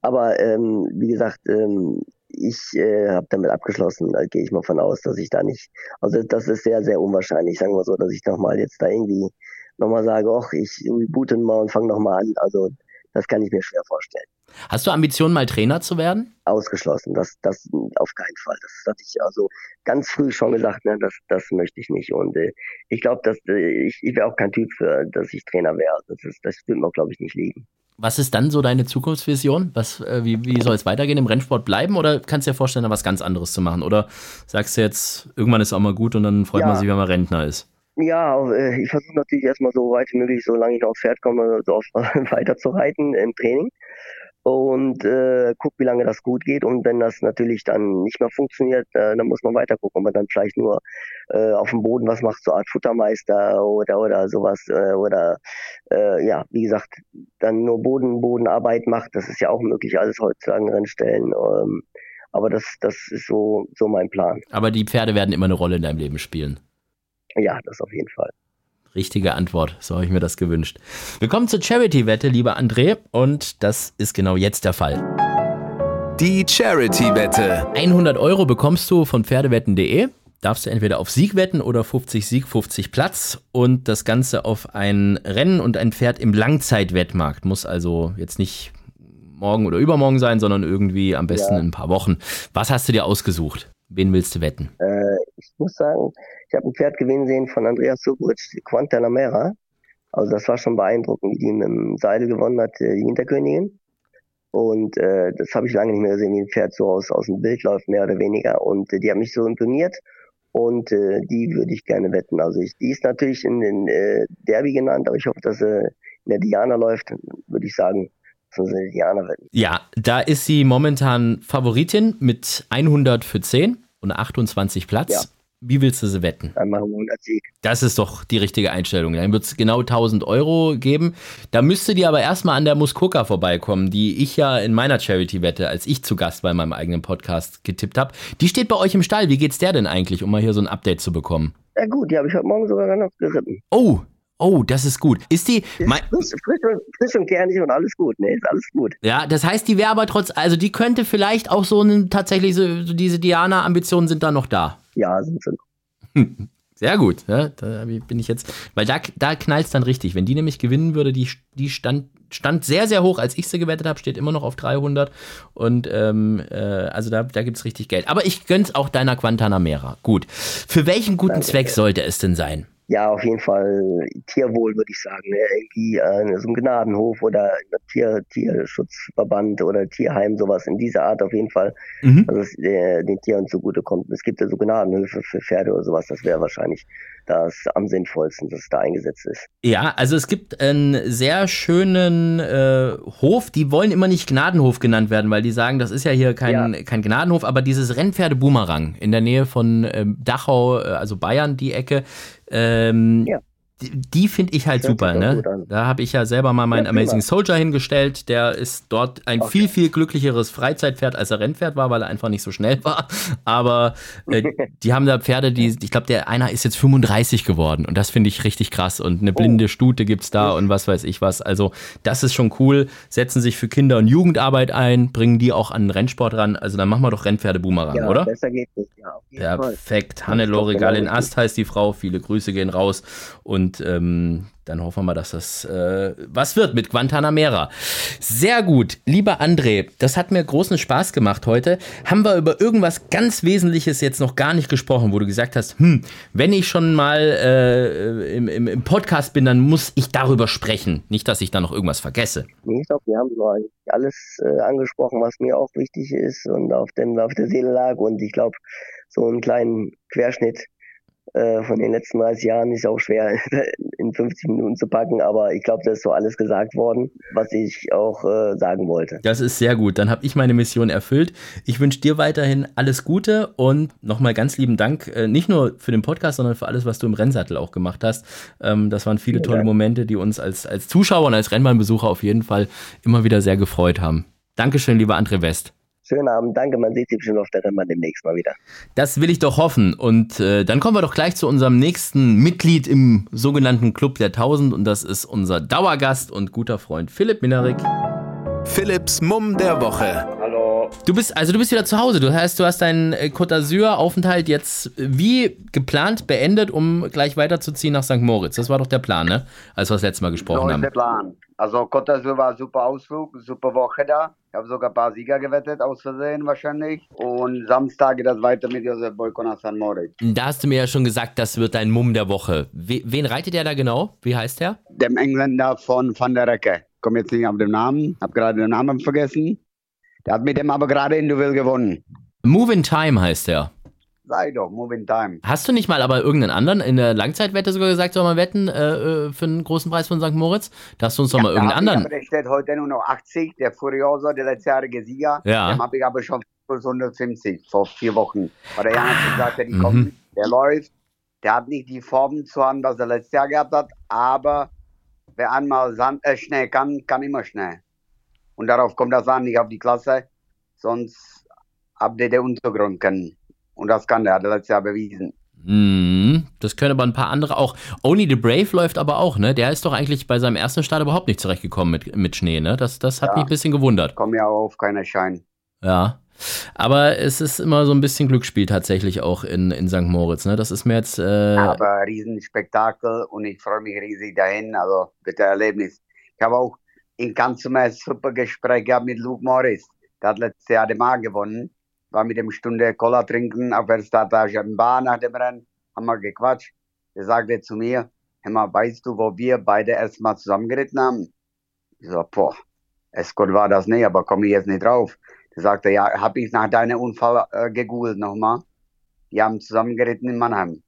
Aber ähm, wie gesagt, ähm, ich äh, habe damit abgeschlossen. Da gehe ich mal von aus, dass ich da nicht. Also das ist sehr, sehr unwahrscheinlich. Sagen wir so, dass ich nochmal jetzt da irgendwie nochmal sage, ach, ich boote mal und fange nochmal an. Also das kann ich mir schwer vorstellen. Hast du Ambitionen, mal Trainer zu werden? Ausgeschlossen. Das, das auf keinen Fall. Das hatte ich also ganz früh schon gesagt, ne, das, das möchte ich nicht. Und äh, ich glaube, dass äh, ich, ich wäre auch kein Typ für, dass ich Trainer wäre. Das ist, das würde mir, glaube ich, nicht liegen. Was ist dann so deine Zukunftsvision? Was, äh, wie, wie soll es weitergehen? Im Rennsport bleiben oder kannst du dir vorstellen, da was ganz anderes zu machen? Oder sagst du jetzt, irgendwann ist es auch mal gut und dann freut ja. man sich, wenn man Rentner ist? Ja, äh, ich versuche natürlich erstmal so weit wie möglich, solange ich aufs Pferd komme, so weiter zu reiten im Training und äh, guck, wie lange das gut geht. Und wenn das natürlich dann nicht mehr funktioniert, äh, dann muss man weiter gucken, ob man dann vielleicht nur äh, auf dem Boden was macht, so Art Futtermeister oder oder sowas äh, oder äh, ja, wie gesagt, dann nur Boden Bodenarbeit macht. Das ist ja auch möglich, alles heutzutage Rennstellen. Ähm, aber das das ist so so mein Plan. Aber die Pferde werden immer eine Rolle in deinem Leben spielen. Ja, das auf jeden Fall. Richtige Antwort, so habe ich mir das gewünscht. Willkommen zur Charity-Wette, lieber André, und das ist genau jetzt der Fall. Die Charity-Wette. 100 Euro bekommst du von Pferdewetten.de. Darfst du entweder auf Sieg wetten oder 50 Sieg, 50 Platz und das Ganze auf ein Rennen und ein Pferd im Langzeitwettmarkt. Muss also jetzt nicht morgen oder übermorgen sein, sondern irgendwie am besten ja. in ein paar Wochen. Was hast du dir ausgesucht? Wen willst du wetten? Äh, ich muss sagen, ich habe ein Pferd gewinnen sehen von Andreas Subritsch, Quantanamera. Also das war schon beeindruckend, wie die mit dem Seidel gewonnen hat, äh, die Hinterkönigin. Und äh, das habe ich lange nicht mehr gesehen, wie ein Pferd so aus, aus dem Bild läuft, mehr oder weniger. Und äh, die haben mich so imponiert. Und äh, die würde ich gerne wetten. Also ich, die ist natürlich in den äh, Derby genannt, aber ich hoffe, dass sie in der Diana läuft, würde ich sagen, dass Diana wetten. Ja, da ist sie momentan Favoritin mit 100 für 10 und 28 Platz. Ja wie willst du sie wetten? Dann machen wir 100 Sieg. Das ist doch die richtige Einstellung. Dann wird es genau 1000 Euro geben. Da müsste die aber erstmal an der Muskoka vorbeikommen, die ich ja in meiner Charity-Wette, als ich zu Gast bei meinem eigenen Podcast getippt habe. Die steht bei euch im Stall. Wie geht's der denn eigentlich, um mal hier so ein Update zu bekommen? Ja gut, die habe ich heute Morgen sogar noch geritten. Oh, Oh, das ist gut. Ist die. Frisch, frisch, und, frisch und kernig und alles gut, ne? Ist alles gut. Ja, das heißt, die wäre aber trotz, also die könnte vielleicht auch so ein, tatsächlich so, diese Diana-Ambitionen sind da noch da. Ja, sind sie noch. Sehr gut, ja, da bin ich jetzt, weil da, da knallt es dann richtig. Wenn die nämlich gewinnen würde, die, die stand, stand sehr, sehr hoch, als ich sie gewettet habe, steht immer noch auf 300 und ähm, äh, also da, da gibt es richtig Geld. Aber ich gönn's auch deiner Quantanamera. Gut. Für welchen guten Danke. Zweck sollte es denn sein? Ja, auf jeden Fall Tierwohl, würde ich sagen. Ne? Irgendwie äh, so ein Gnadenhof oder Tier, Tierschutzverband oder Tierheim, sowas in dieser Art auf jeden Fall, mhm. dass es äh, den Tieren zugutekommt. Es gibt ja so Gnadenhöfe für Pferde oder sowas, das wäre wahrscheinlich das am sinnvollsten, dass es da eingesetzt ist. Ja, also es gibt einen sehr schönen äh, Hof, die wollen immer nicht Gnadenhof genannt werden, weil die sagen, das ist ja hier kein, ja. kein Gnadenhof, aber dieses Rennpferde-Boomerang in der Nähe von ähm, Dachau, äh, also Bayern, die Ecke, ähm, ja die, die finde ich halt super, ne? Da habe ich ja selber mal meinen ja, Amazing Soldier hingestellt. Der ist dort ein okay. viel, viel glücklicheres Freizeitpferd, als er Rennpferd war, weil er einfach nicht so schnell war. Aber äh, die haben da Pferde, die, ich glaube, der einer ist jetzt 35 geworden und das finde ich richtig krass. Und eine blinde oh. Stute gibt es da und was weiß ich was. Also, das ist schon cool. Setzen sich für Kinder- und Jugendarbeit ein, bringen die auch an den Rennsport ran. Also, dann machen wir doch Rennpferde-Boomerang, ja, oder? Besser geht es, ja. Perfekt. Hannelore Gallin Ast heißt die Frau. Viele Grüße gehen raus. Und und ähm, dann hoffen wir mal, dass das äh, was wird mit Guantanamera. Sehr gut, lieber André, das hat mir großen Spaß gemacht heute. Haben wir über irgendwas ganz Wesentliches jetzt noch gar nicht gesprochen, wo du gesagt hast, hm, wenn ich schon mal äh, im, im, im, Podcast bin, dann muss ich darüber sprechen. Nicht, dass ich da noch irgendwas vergesse. Nee, ich glaube, wir haben so alles äh, angesprochen, was mir auch wichtig ist und auf, den, auf der Seele lag. Und ich glaube, so einen kleinen Querschnitt von den letzten 30 Jahren ist auch schwer in 50 Minuten zu packen, aber ich glaube, das ist so alles gesagt worden, was ich auch äh, sagen wollte. Das ist sehr gut. Dann habe ich meine Mission erfüllt. Ich wünsche dir weiterhin alles Gute und nochmal ganz lieben Dank, äh, nicht nur für den Podcast, sondern für alles, was du im Rennsattel auch gemacht hast. Ähm, das waren viele tolle Momente, die uns als, als Zuschauer und als Rennbahnbesucher auf jeden Fall immer wieder sehr gefreut haben. Dankeschön, lieber André West. Schönen Abend, danke, man sieht sich bestimmt auf der Rennbahn demnächst mal wieder. Das will ich doch hoffen. Und äh, dann kommen wir doch gleich zu unserem nächsten Mitglied im sogenannten Club der 1000 und das ist unser Dauergast und guter Freund Philipp Minerik. Philipps Mumm der Woche. Hallo. Du bist also du bist wieder zu Hause. Du heißt, du hast deinen äh, Côte d'Azur Aufenthalt jetzt wie geplant beendet, um gleich weiterzuziehen nach St. Moritz. Das war doch der Plan, ne? Als wir das letzte Mal gesprochen so haben. der Plan. Also Côte d'Azur war ein super Ausflug, super Woche da. Ich habe sogar ein paar Sieger gewettet, aus Versehen wahrscheinlich. Und Samstag geht das weiter mit Josef Boyko nach San Moritz. Da hast du mir ja schon gesagt, das wird dein Mumm der Woche. wen reitet er da genau? Wie heißt er? Dem Engländer von Van der Recke. Komme jetzt nicht auf den Namen, habe gerade den Namen vergessen. Der hat mit dem aber gerade in Duell gewonnen. Move in Time heißt er. Sei doch, Move in Time. Hast du nicht mal aber irgendeinen anderen in der Langzeitwette sogar gesagt, soll man wetten äh, äh, für einen großen Preis von St. Moritz? Da hast du uns doch ja, mal irgendeinen anderen. Aber der steht heute nur noch 80, der Furioso, der letztjährige Sieger. Ja. Den habe ich aber schon für 150 vor vier Wochen. Weil der Jan hat gesagt, der, die mhm. kommt, der läuft. Der hat nicht die Formen zu haben, was er letztes Jahr gehabt hat, aber wer einmal Sand, äh, schnell kann, kann immer schnell. Und darauf kommt das an, nicht auf die Klasse, sonst ab der, der Untergrund können. Und das kann der, hat er letztes Jahr bewiesen. Mm, das können aber ein paar andere auch. Only the Brave läuft aber auch, ne? Der ist doch eigentlich bei seinem ersten Start überhaupt nicht zurechtgekommen mit, mit Schnee, ne? Das, das hat ja. mich ein bisschen gewundert. Komm ja auf, keiner Schein. Ja. Aber es ist immer so ein bisschen Glücksspiel tatsächlich auch in, in St. Moritz, ne? Das ist mir jetzt. Äh aber Riesenspektakel und ich freue mich riesig dahin. Also bitte Erlebnis. Ich habe auch in Kanzumel super Gespräch gehabt mit Luke Morris. Der hat letztes Jahr den Mann gewonnen war mit dem Stunde Cola trinken auf der Startage im Bar nach dem Rennen, haben wir gequatscht. Er sagte zu mir, mal, weißt du, wo wir beide erstmal zusammengeritten haben? Ich so, boah, Escort war das nicht, aber komme ich jetzt nicht drauf. Er sagte, ja, habe ich nach deinem Unfall äh, gegoogelt nochmal. Die haben zusammengeritten in Mannheim.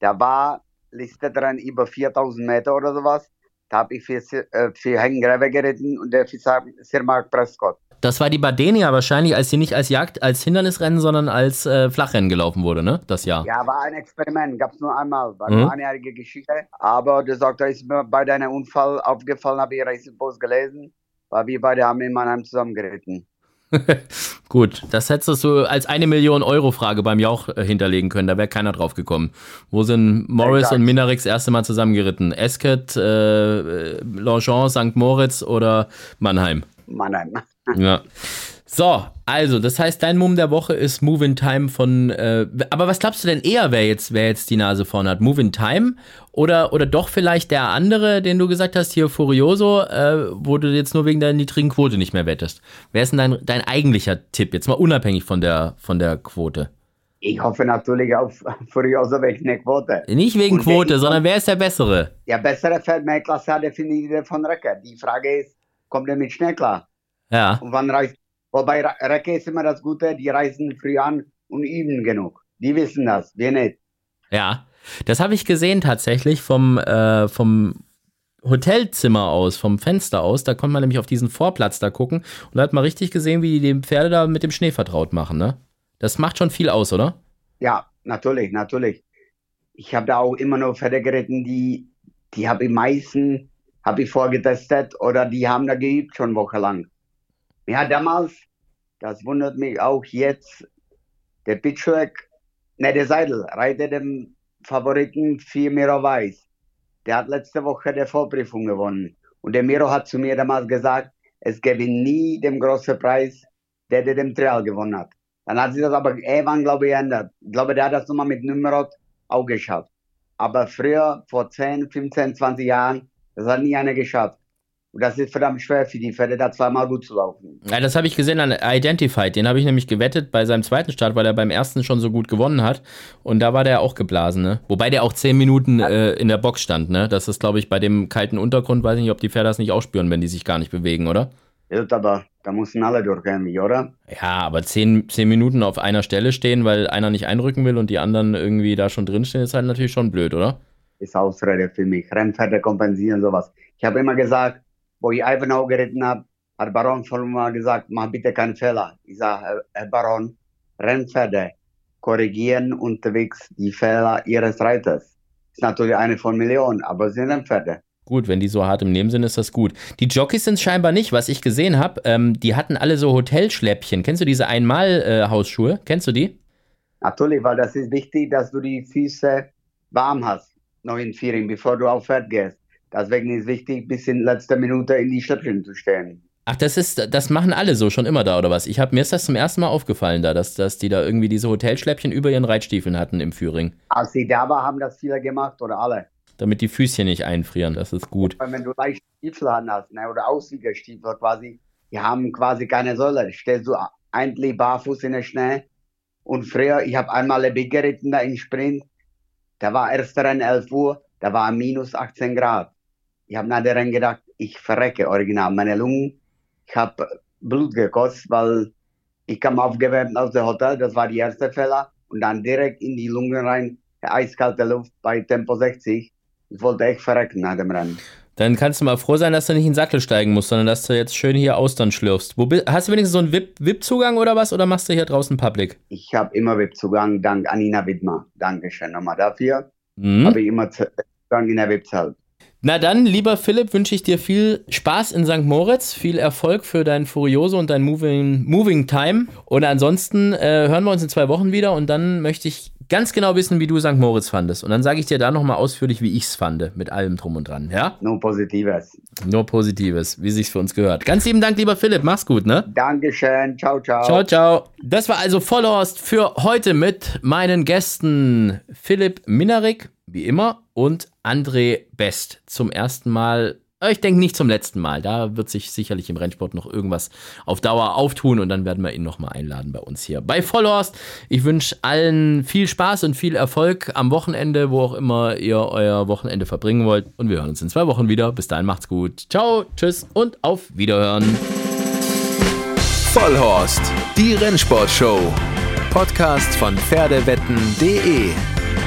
da war Liste dran über 4000 Meter oder sowas. Da habe ich für, äh, für Hängen geritten und der für Sir Mark Prescott. Das war die Badenia wahrscheinlich, als sie nicht als Jagd, als Hindernisrennen, sondern als äh, Flachrennen gelaufen wurde, ne? Das Jahr. Ja, war ein Experiment, gab es nur einmal, war mhm. eine einjährige Geschichte. Aber der sagt, da ist mir bei deinem Unfall aufgefallen, habe ich Racingpost gelesen, weil wir beide haben in Mannheim zusammengeritten. Gut, das hättest du als eine Million Euro Frage beim Jauch äh, hinterlegen können, da wäre keiner drauf gekommen. Wo sind Morris Exakt. und Minarix das erste Mal zusammengeritten? Esket, äh, Longchamp, St. Moritz oder Mannheim? Mannheim. Ja. So, also, das heißt, dein Mumm der Woche ist Move in Time von. Äh, aber was glaubst du denn eher, wer jetzt, wer jetzt die Nase vorne hat? Move in Time oder, oder doch vielleicht der andere, den du gesagt hast, hier Furioso, äh, wo du jetzt nur wegen der niedrigen Quote nicht mehr wettest? Wer ist denn dein, dein eigentlicher Tipp, jetzt mal unabhängig von der, von der Quote? Ich hoffe natürlich auf Furioso wegen der Quote. Nicht wegen Quote, sondern wer ist der Bessere? Der bessere fällt mir Klasse definitiv von Recker. Die Frage ist, kommt er mit schnell klar? Ja. Und wann reist Wobei Recke ist immer das Gute, die reisen früh an und üben genug. Die wissen das, wir nicht. Ja, das habe ich gesehen tatsächlich vom, äh, vom Hotelzimmer aus, vom Fenster aus. Da konnte man nämlich auf diesen Vorplatz da gucken und da hat man richtig gesehen, wie die die Pferde da mit dem Schnee vertraut machen. Ne? Das macht schon viel aus, oder? Ja, natürlich, natürlich. Ich habe da auch immer noch Pferde geritten, die, die habe ich meisten habe ich vorgetestet oder die haben da geübt schon wochenlang. Ja, damals, das wundert mich auch jetzt, der Pitchwork, ne, der Seidel, reitet dem Favoriten für Miro Weiß. Der hat letzte Woche der Vorprüfung gewonnen. Und der Miro hat zu mir damals gesagt, es gäbe nie den großen Preis, der, der den Trial gewonnen hat. Dann hat sich das aber irgendwann, glaube ich, geändert. Ich glaube, der hat das nochmal mit Numerot auch geschafft. Aber früher, vor 10, 15, 20 Jahren, das hat nie einer geschafft. Und das ist verdammt schwer für die Pferde, da zweimal gut zu laufen. Ja, das habe ich gesehen an Identified. Den habe ich nämlich gewettet bei seinem zweiten Start, weil er beim ersten schon so gut gewonnen hat. Und da war der auch geblasen, ne? Wobei der auch zehn Minuten äh, in der Box stand, ne? Das ist, glaube ich, bei dem kalten Untergrund, weiß ich nicht, ob die Pferde das nicht ausspüren, wenn die sich gar nicht bewegen, oder? Ja, aber da müssen alle durch irgendwie, oder? Ja, aber zehn, zehn Minuten auf einer Stelle stehen, weil einer nicht einrücken will und die anderen irgendwie da schon drinstehen, ist halt natürlich schon blöd, oder? Ist Ausrede für mich. Rennpferde kompensieren sowas. Ich habe immer gesagt, wo ich Ivanhoe geritten habe, hat Baron von mir gesagt, mach bitte keinen Fehler. Ich sage, Herr Baron, Rennpferde korrigieren unterwegs die Fehler ihres Reiters. Ist natürlich eine von Millionen, aber es sind Rennpferde. Gut, wenn die so hart im Nehmen sind, ist das gut. Die Jockeys sind scheinbar nicht, was ich gesehen habe. Ähm, die hatten alle so Hotelschläppchen. Kennst du diese Einmal-Hausschuhe? Äh, Kennst du die? Natürlich, weil das ist wichtig, dass du die Füße warm hast, noch in Viering, bevor du auf Pferd gehst. Deswegen ist es wichtig, bis in letzter Minute in die Schläppchen zu stellen. Ach, das ist, das machen alle so schon immer da, oder was? Ich habe mir ist das zum ersten Mal aufgefallen da, dass, dass die da irgendwie diese Hotelschläppchen über ihren Reitstiefeln hatten im Führing. Als sie da war, haben das viele gemacht oder alle. Damit die Füßchen nicht einfrieren, das ist gut. Weil wenn du leichte Stiefel hast, ne, oder Auswiegerstiefel quasi, die haben quasi keine Säule. Stellst du eigentlich barfuß in der Schnee. Und früher, ich habe einmal ein geritten da in Sprint, da war erst Rennen 11 Uhr, da war minus 18 Grad ich habe nachher dann gedacht, ich verrecke original meine Lungen. Ich habe Blut gekostet, weil ich kam aufgewärmt aus dem Hotel, das war die erste Fehler, und dann direkt in die Lungen rein, eiskalte Luft bei Tempo 60. Ich wollte echt verrecken nach dem Rennen. Dann kannst du mal froh sein, dass du nicht in den Sattel steigen musst, sondern dass du jetzt schön hier Austern schlürfst. Wo, hast du wenigstens so einen VIP-Zugang oder was? Oder machst du hier draußen Public? Ich habe immer VIP-Zugang, dank Anina Widmer. Dankeschön nochmal dafür. Mhm. Habe ich immer Zugang in der VIP-Zelt. Na dann, lieber Philipp, wünsche ich dir viel Spaß in St. Moritz, viel Erfolg für dein Furioso und dein Moving, Moving Time. Und ansonsten äh, hören wir uns in zwei Wochen wieder und dann möchte ich ganz genau wissen, wie du St. Moritz fandest. Und dann sage ich dir da nochmal ausführlich, wie ich es fand, mit allem drum und dran, ja? Nur Positives. Nur Positives, wie sich's für uns gehört. Ganz lieben Dank, lieber Philipp, mach's gut, ne? Dankeschön, ciao, ciao. Ciao, ciao. Das war also Vollhorst für heute mit meinen Gästen Philipp Minarik, wie immer, und André Best. Zum ersten Mal, äh, ich denke nicht zum letzten Mal. Da wird sich sicherlich im Rennsport noch irgendwas auf Dauer auftun und dann werden wir ihn nochmal einladen bei uns hier bei Vollhorst. Ich wünsche allen viel Spaß und viel Erfolg am Wochenende, wo auch immer ihr euer Wochenende verbringen wollt. Und wir hören uns in zwei Wochen wieder. Bis dahin macht's gut. Ciao, tschüss und auf Wiederhören. Vollhorst, die Rennsportshow. Podcast von Pferdewetten.de